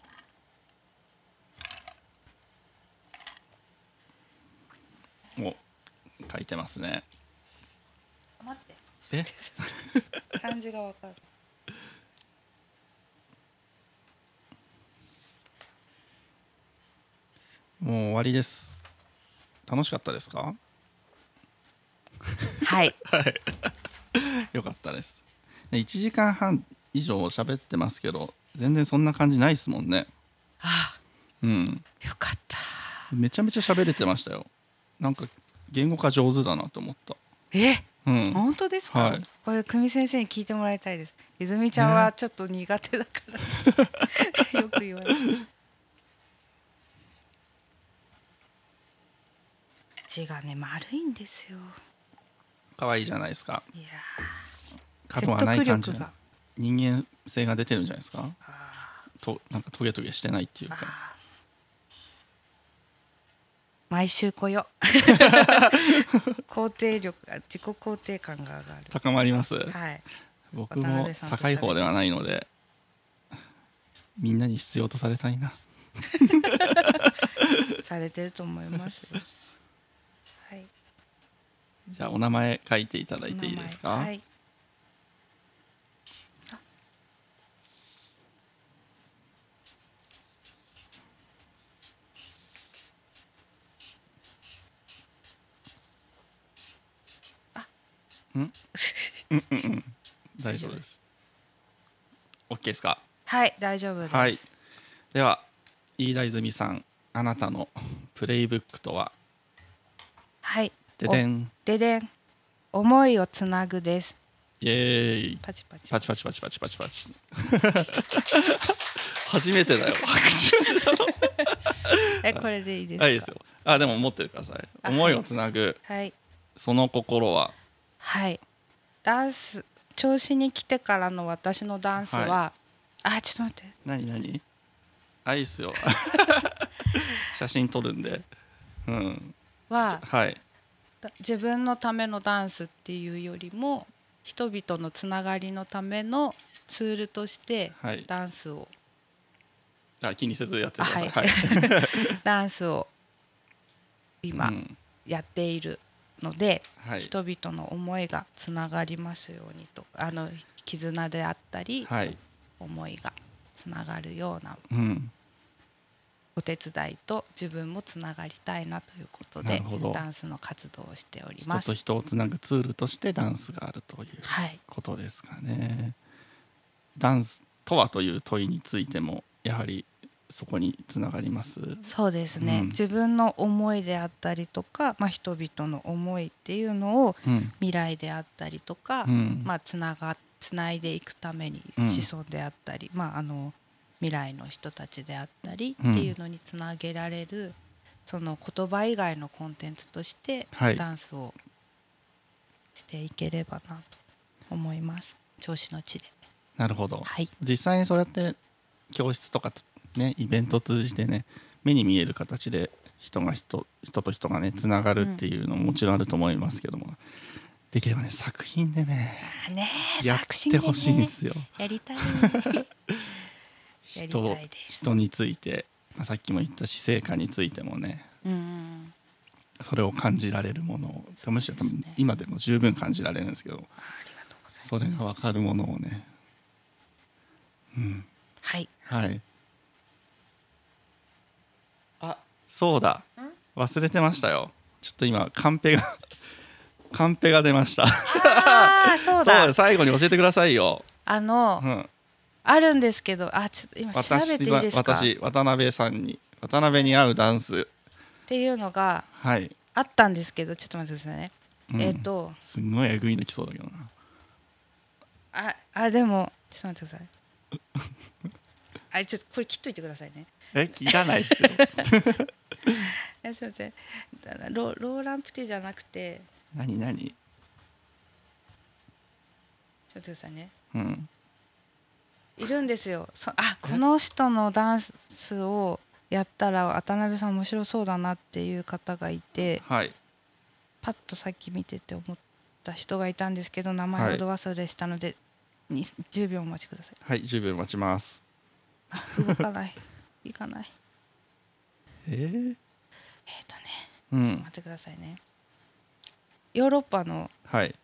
お書いてますね。待って。え？<laughs> 漢字がわかるもう終わりです。楽しかったですか？はい。<laughs> よかったです。1時間半以上喋ってますけど全然そんな感じないですもんね。あうん。よかった。めちゃめちゃ喋れてましたよ。なんか言語化上手だなと思った。え？うん。本当ですか、はい。これ久美先生に聞いてもらいたいです。泉ちゃんはちょっと苦手だから、<laughs> よく言われる字がね丸いんですよ。可愛いじゃないですか。いや角はない感じ人間性が出てるんじゃないですか。あとなんかトゲトゲしてないっていうー。か毎週来よ <laughs> 肯定力が自己肯定感が上がる。高まります。はい。僕も高い方ではないのでみんなに必要とされたいな。<laughs> されてると思いますじゃあお名前書いていただいていいですか、お名前はい。うん？うんうん大丈夫です。OK ですか？はい大丈夫です。はい。では飯田泉さんあなたのプレイブックとは？はいででん。ででん。思いをつなぐです。イエーイ。パチパチ。パチパチパチパチパチパチ。<laughs> 初めてだよ。<laughs> え、これでいいですか？あ、いいですよ。あ、でも持ってください。思いをつなぐ。はい。その心は？はい。ダンス。調子に来てからの私のダンスは。はい、あ、ちょっと待って。なになに。あ、いいっすよ。<laughs> 写真撮るんで。うん。は。はい。自分のためのダンスっていうよりも人々のつながりのためのツールとしてはい。ダンスを。あ気にせずやってください。あはい。<laughs> ダンスを今うん。やっているので、はい。人々の思いがつながりますようにとあの絆であったり、はい。思いがつながるようなうんお手伝いと自分もつながりたいなということでダンスの活動をしており人ます。と。人をつなぐツールとしてダンスがあるというはい、ことですかね。ダンスとはという問いについてもやはりそこにつながります？そうですね、うん。自分の思いであったりとか、まあ、人々の思いっていうのをうん。未来であったりとか、うん。まあ、つながつないでいくためにうん。子孫であったり、まあ、あの未来の人たちであったりうんっていうのにつなげられる、その言葉以外のコンテンツとしてはいダンスをしていければなと思います調子の地で。なるほど。はい、実際にそうやって教室とかとねイベントを通じてね目に見える形で人が人人と人がねつながるっていうのももちろんあると思いますけども、できればね作品でねあねえやってほしいんねですよ。やりたいやり <laughs> 人。人について、まあ、さっきも言った死生観についてもねうんそれを感じられるものをむしろ今でも十分感じられるんですけど。それが分かるものをね。うん。はい。はい。あ。そうだ。忘れてましたよ。ちょっと今カンペがカンペが出ました。そうだ。<laughs> 最後に教えてくださいよ、あの、うん、あるんですけど、あ、ちょっと今調べていい私ですか？っ私渡辺さんに渡辺に合うダンスていうのがはい、あったんですけど、ちょっと待ってくださいね。うんえっ、と、すんごいえぐいのきそうだけどなあ、あ、でも、ちょっと待ってください。あ、ちょっとこれ切っといてくださいね。え切らないっすよ <laughs> え、すみません。だロローランプティじゃなくて、何何？ちょっとくださいね。うんいるんですよ。そあ、この人のダンスをやったら渡辺さん面白そうだなっていう方がいて、はい。パッとさっき見てて思った人がいたんですけど名前をど忘れしたので、に10秒お待ちください。はい10秒待ちます。あ <laughs> 動かない。いかない。えー、えっ、とねうん。待ってくださいね。ヨーロッパのはい。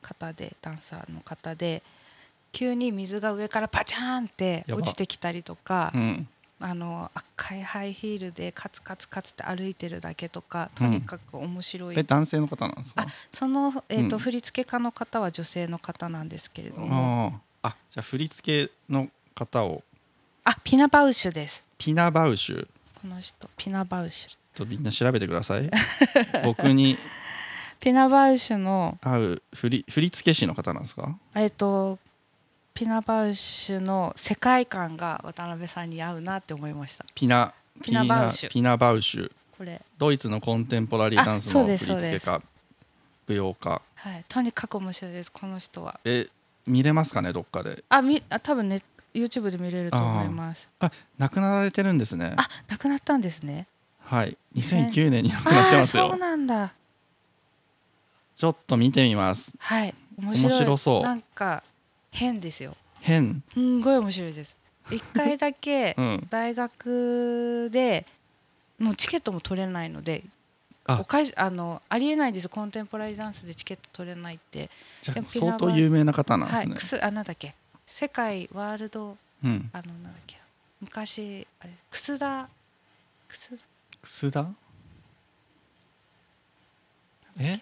方でダンサーの方で急に水が上からパチャーンって落ちてきたりとかうん。あの赤いハイヒールでカツカツカツって歩いてるだけとかうんとにかく面白い、え男性の方なんですか？あその、えーとうん。振付家の方は女性の方なんですけれども。あじゃあ振り付けの方を。あピナバウシュです。ピナバウシュ。この人ピナバウシュ。ちょっとみんな調べてください。<laughs> 僕に。<laughs> ピナバウシュの合う振り振付師の方なんですか？えっ、とピナバウシュの世界観が渡辺さんに合うなって思いました。ピナピナバウシュ。ピナバウシュ。これ。ドイツのコンテンポラリーダンスの振ですそうです。付家舞踊家はい。とにかく面白いですこの人は。え見れますかねどっかで？あみあ多分ね YouTube で見れると思います。亡くなられてるんですね。あ亡くなったんですね。はい。2009年に亡くなってますあーそうよなんだ。ちょっと見てみます。はい。面白い。面白そう。なんか変ですよ。変。すんごい面白いです。一回だけ <laughs> うん。大学でもうチケットも取れないのであ。おかしあのありえないんですコンテンポラリーダンスでチケット取れないって。じゃあ相当有名な方なんですね、はいくすあなんだっけ？世界ワールドうん。あのなんだっけ？昔あれ楠田楠楠田え？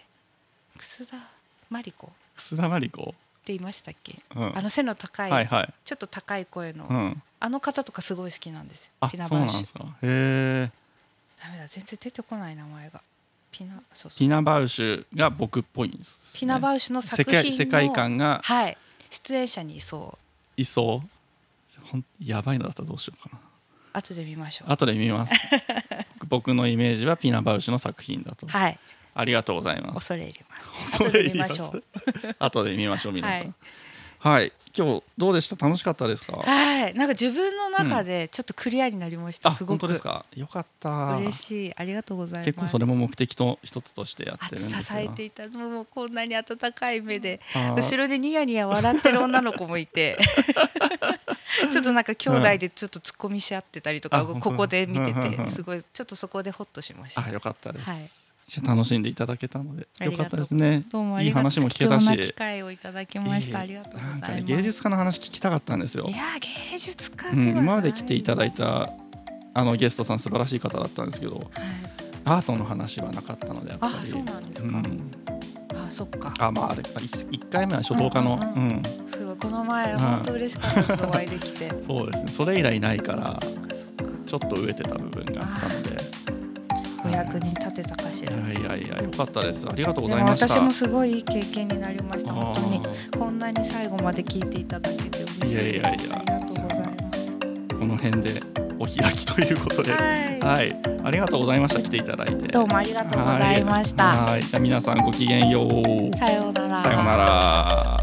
楠田マリコ？って楠田真理子、言いましたっけ？うん、あの背の高い、はいはい、ちょっと高い声の、うん、あの方とかすごい好きなんですよあピナバウシュんですか。へえ。ダメだ全然出てこない名前が。ピナそうそう。ピナバウシュが僕っぽいんです、ね、ピナバウシュの作世品の界世界観がはい。出演者にいそう。いそう。ほんやばいのだったらどうしようかな。後で見ましょう。後で見ます。<laughs> 僕のイメージはピナバウシュの作品だと。はいありがとうございます。恐れ入ります。恐れ入ります。しょう後で見ましょう皆さん。はい。はい、今日どうでした？楽しかったですか？はい、なんか自分の中でちょっとクリアになりました。あすごく。本当ですか？よかった。嬉しい、ありがとうございます。結構それも目的と一つとしてやあってるんですよ。支えていたのもこんなに温かい目で後ろでニヤニヤ笑ってる女の子もいて。<laughs> ちょっとなんか兄弟でちょっと突っ込みし合ってたりとか、ここで見ててすごいちょっとそこでホッとしました。あよかったです、はい楽しんでいただけたのでよかったですね。どうもあいい話も聞けたし。貴重な機会をいただきました。ありがとうございなんかね芸術家の話聞きたかったんですよ。いや芸術家うん、今まで来ていただいたあのゲストさん素晴らしい方だったんですけどはい。アートの話はなかったのでやっぱり。あそうなんですか、うん。あそっか。あまああれ1回目は初等科のうんうんうん。すごいこの前本当嬉しかったです。お会いできて。<laughs> そうですね。それ以来ないからちょっと飢えてた部分があったのでお役に立てたかしら。いやいやいやよかったです。ありがとうございました。私もすごいいい経験になりましたあ本当に。ーこんなに最後まで聞いていただけて嬉しいいやいやいや。ありがとうございます。この辺でお開きということで。はい、はい。ありがとうございました。来ていただいて。どうもありがとうございました。はいはい。じゃあ皆さんごきげんよう。さようなら。さようなら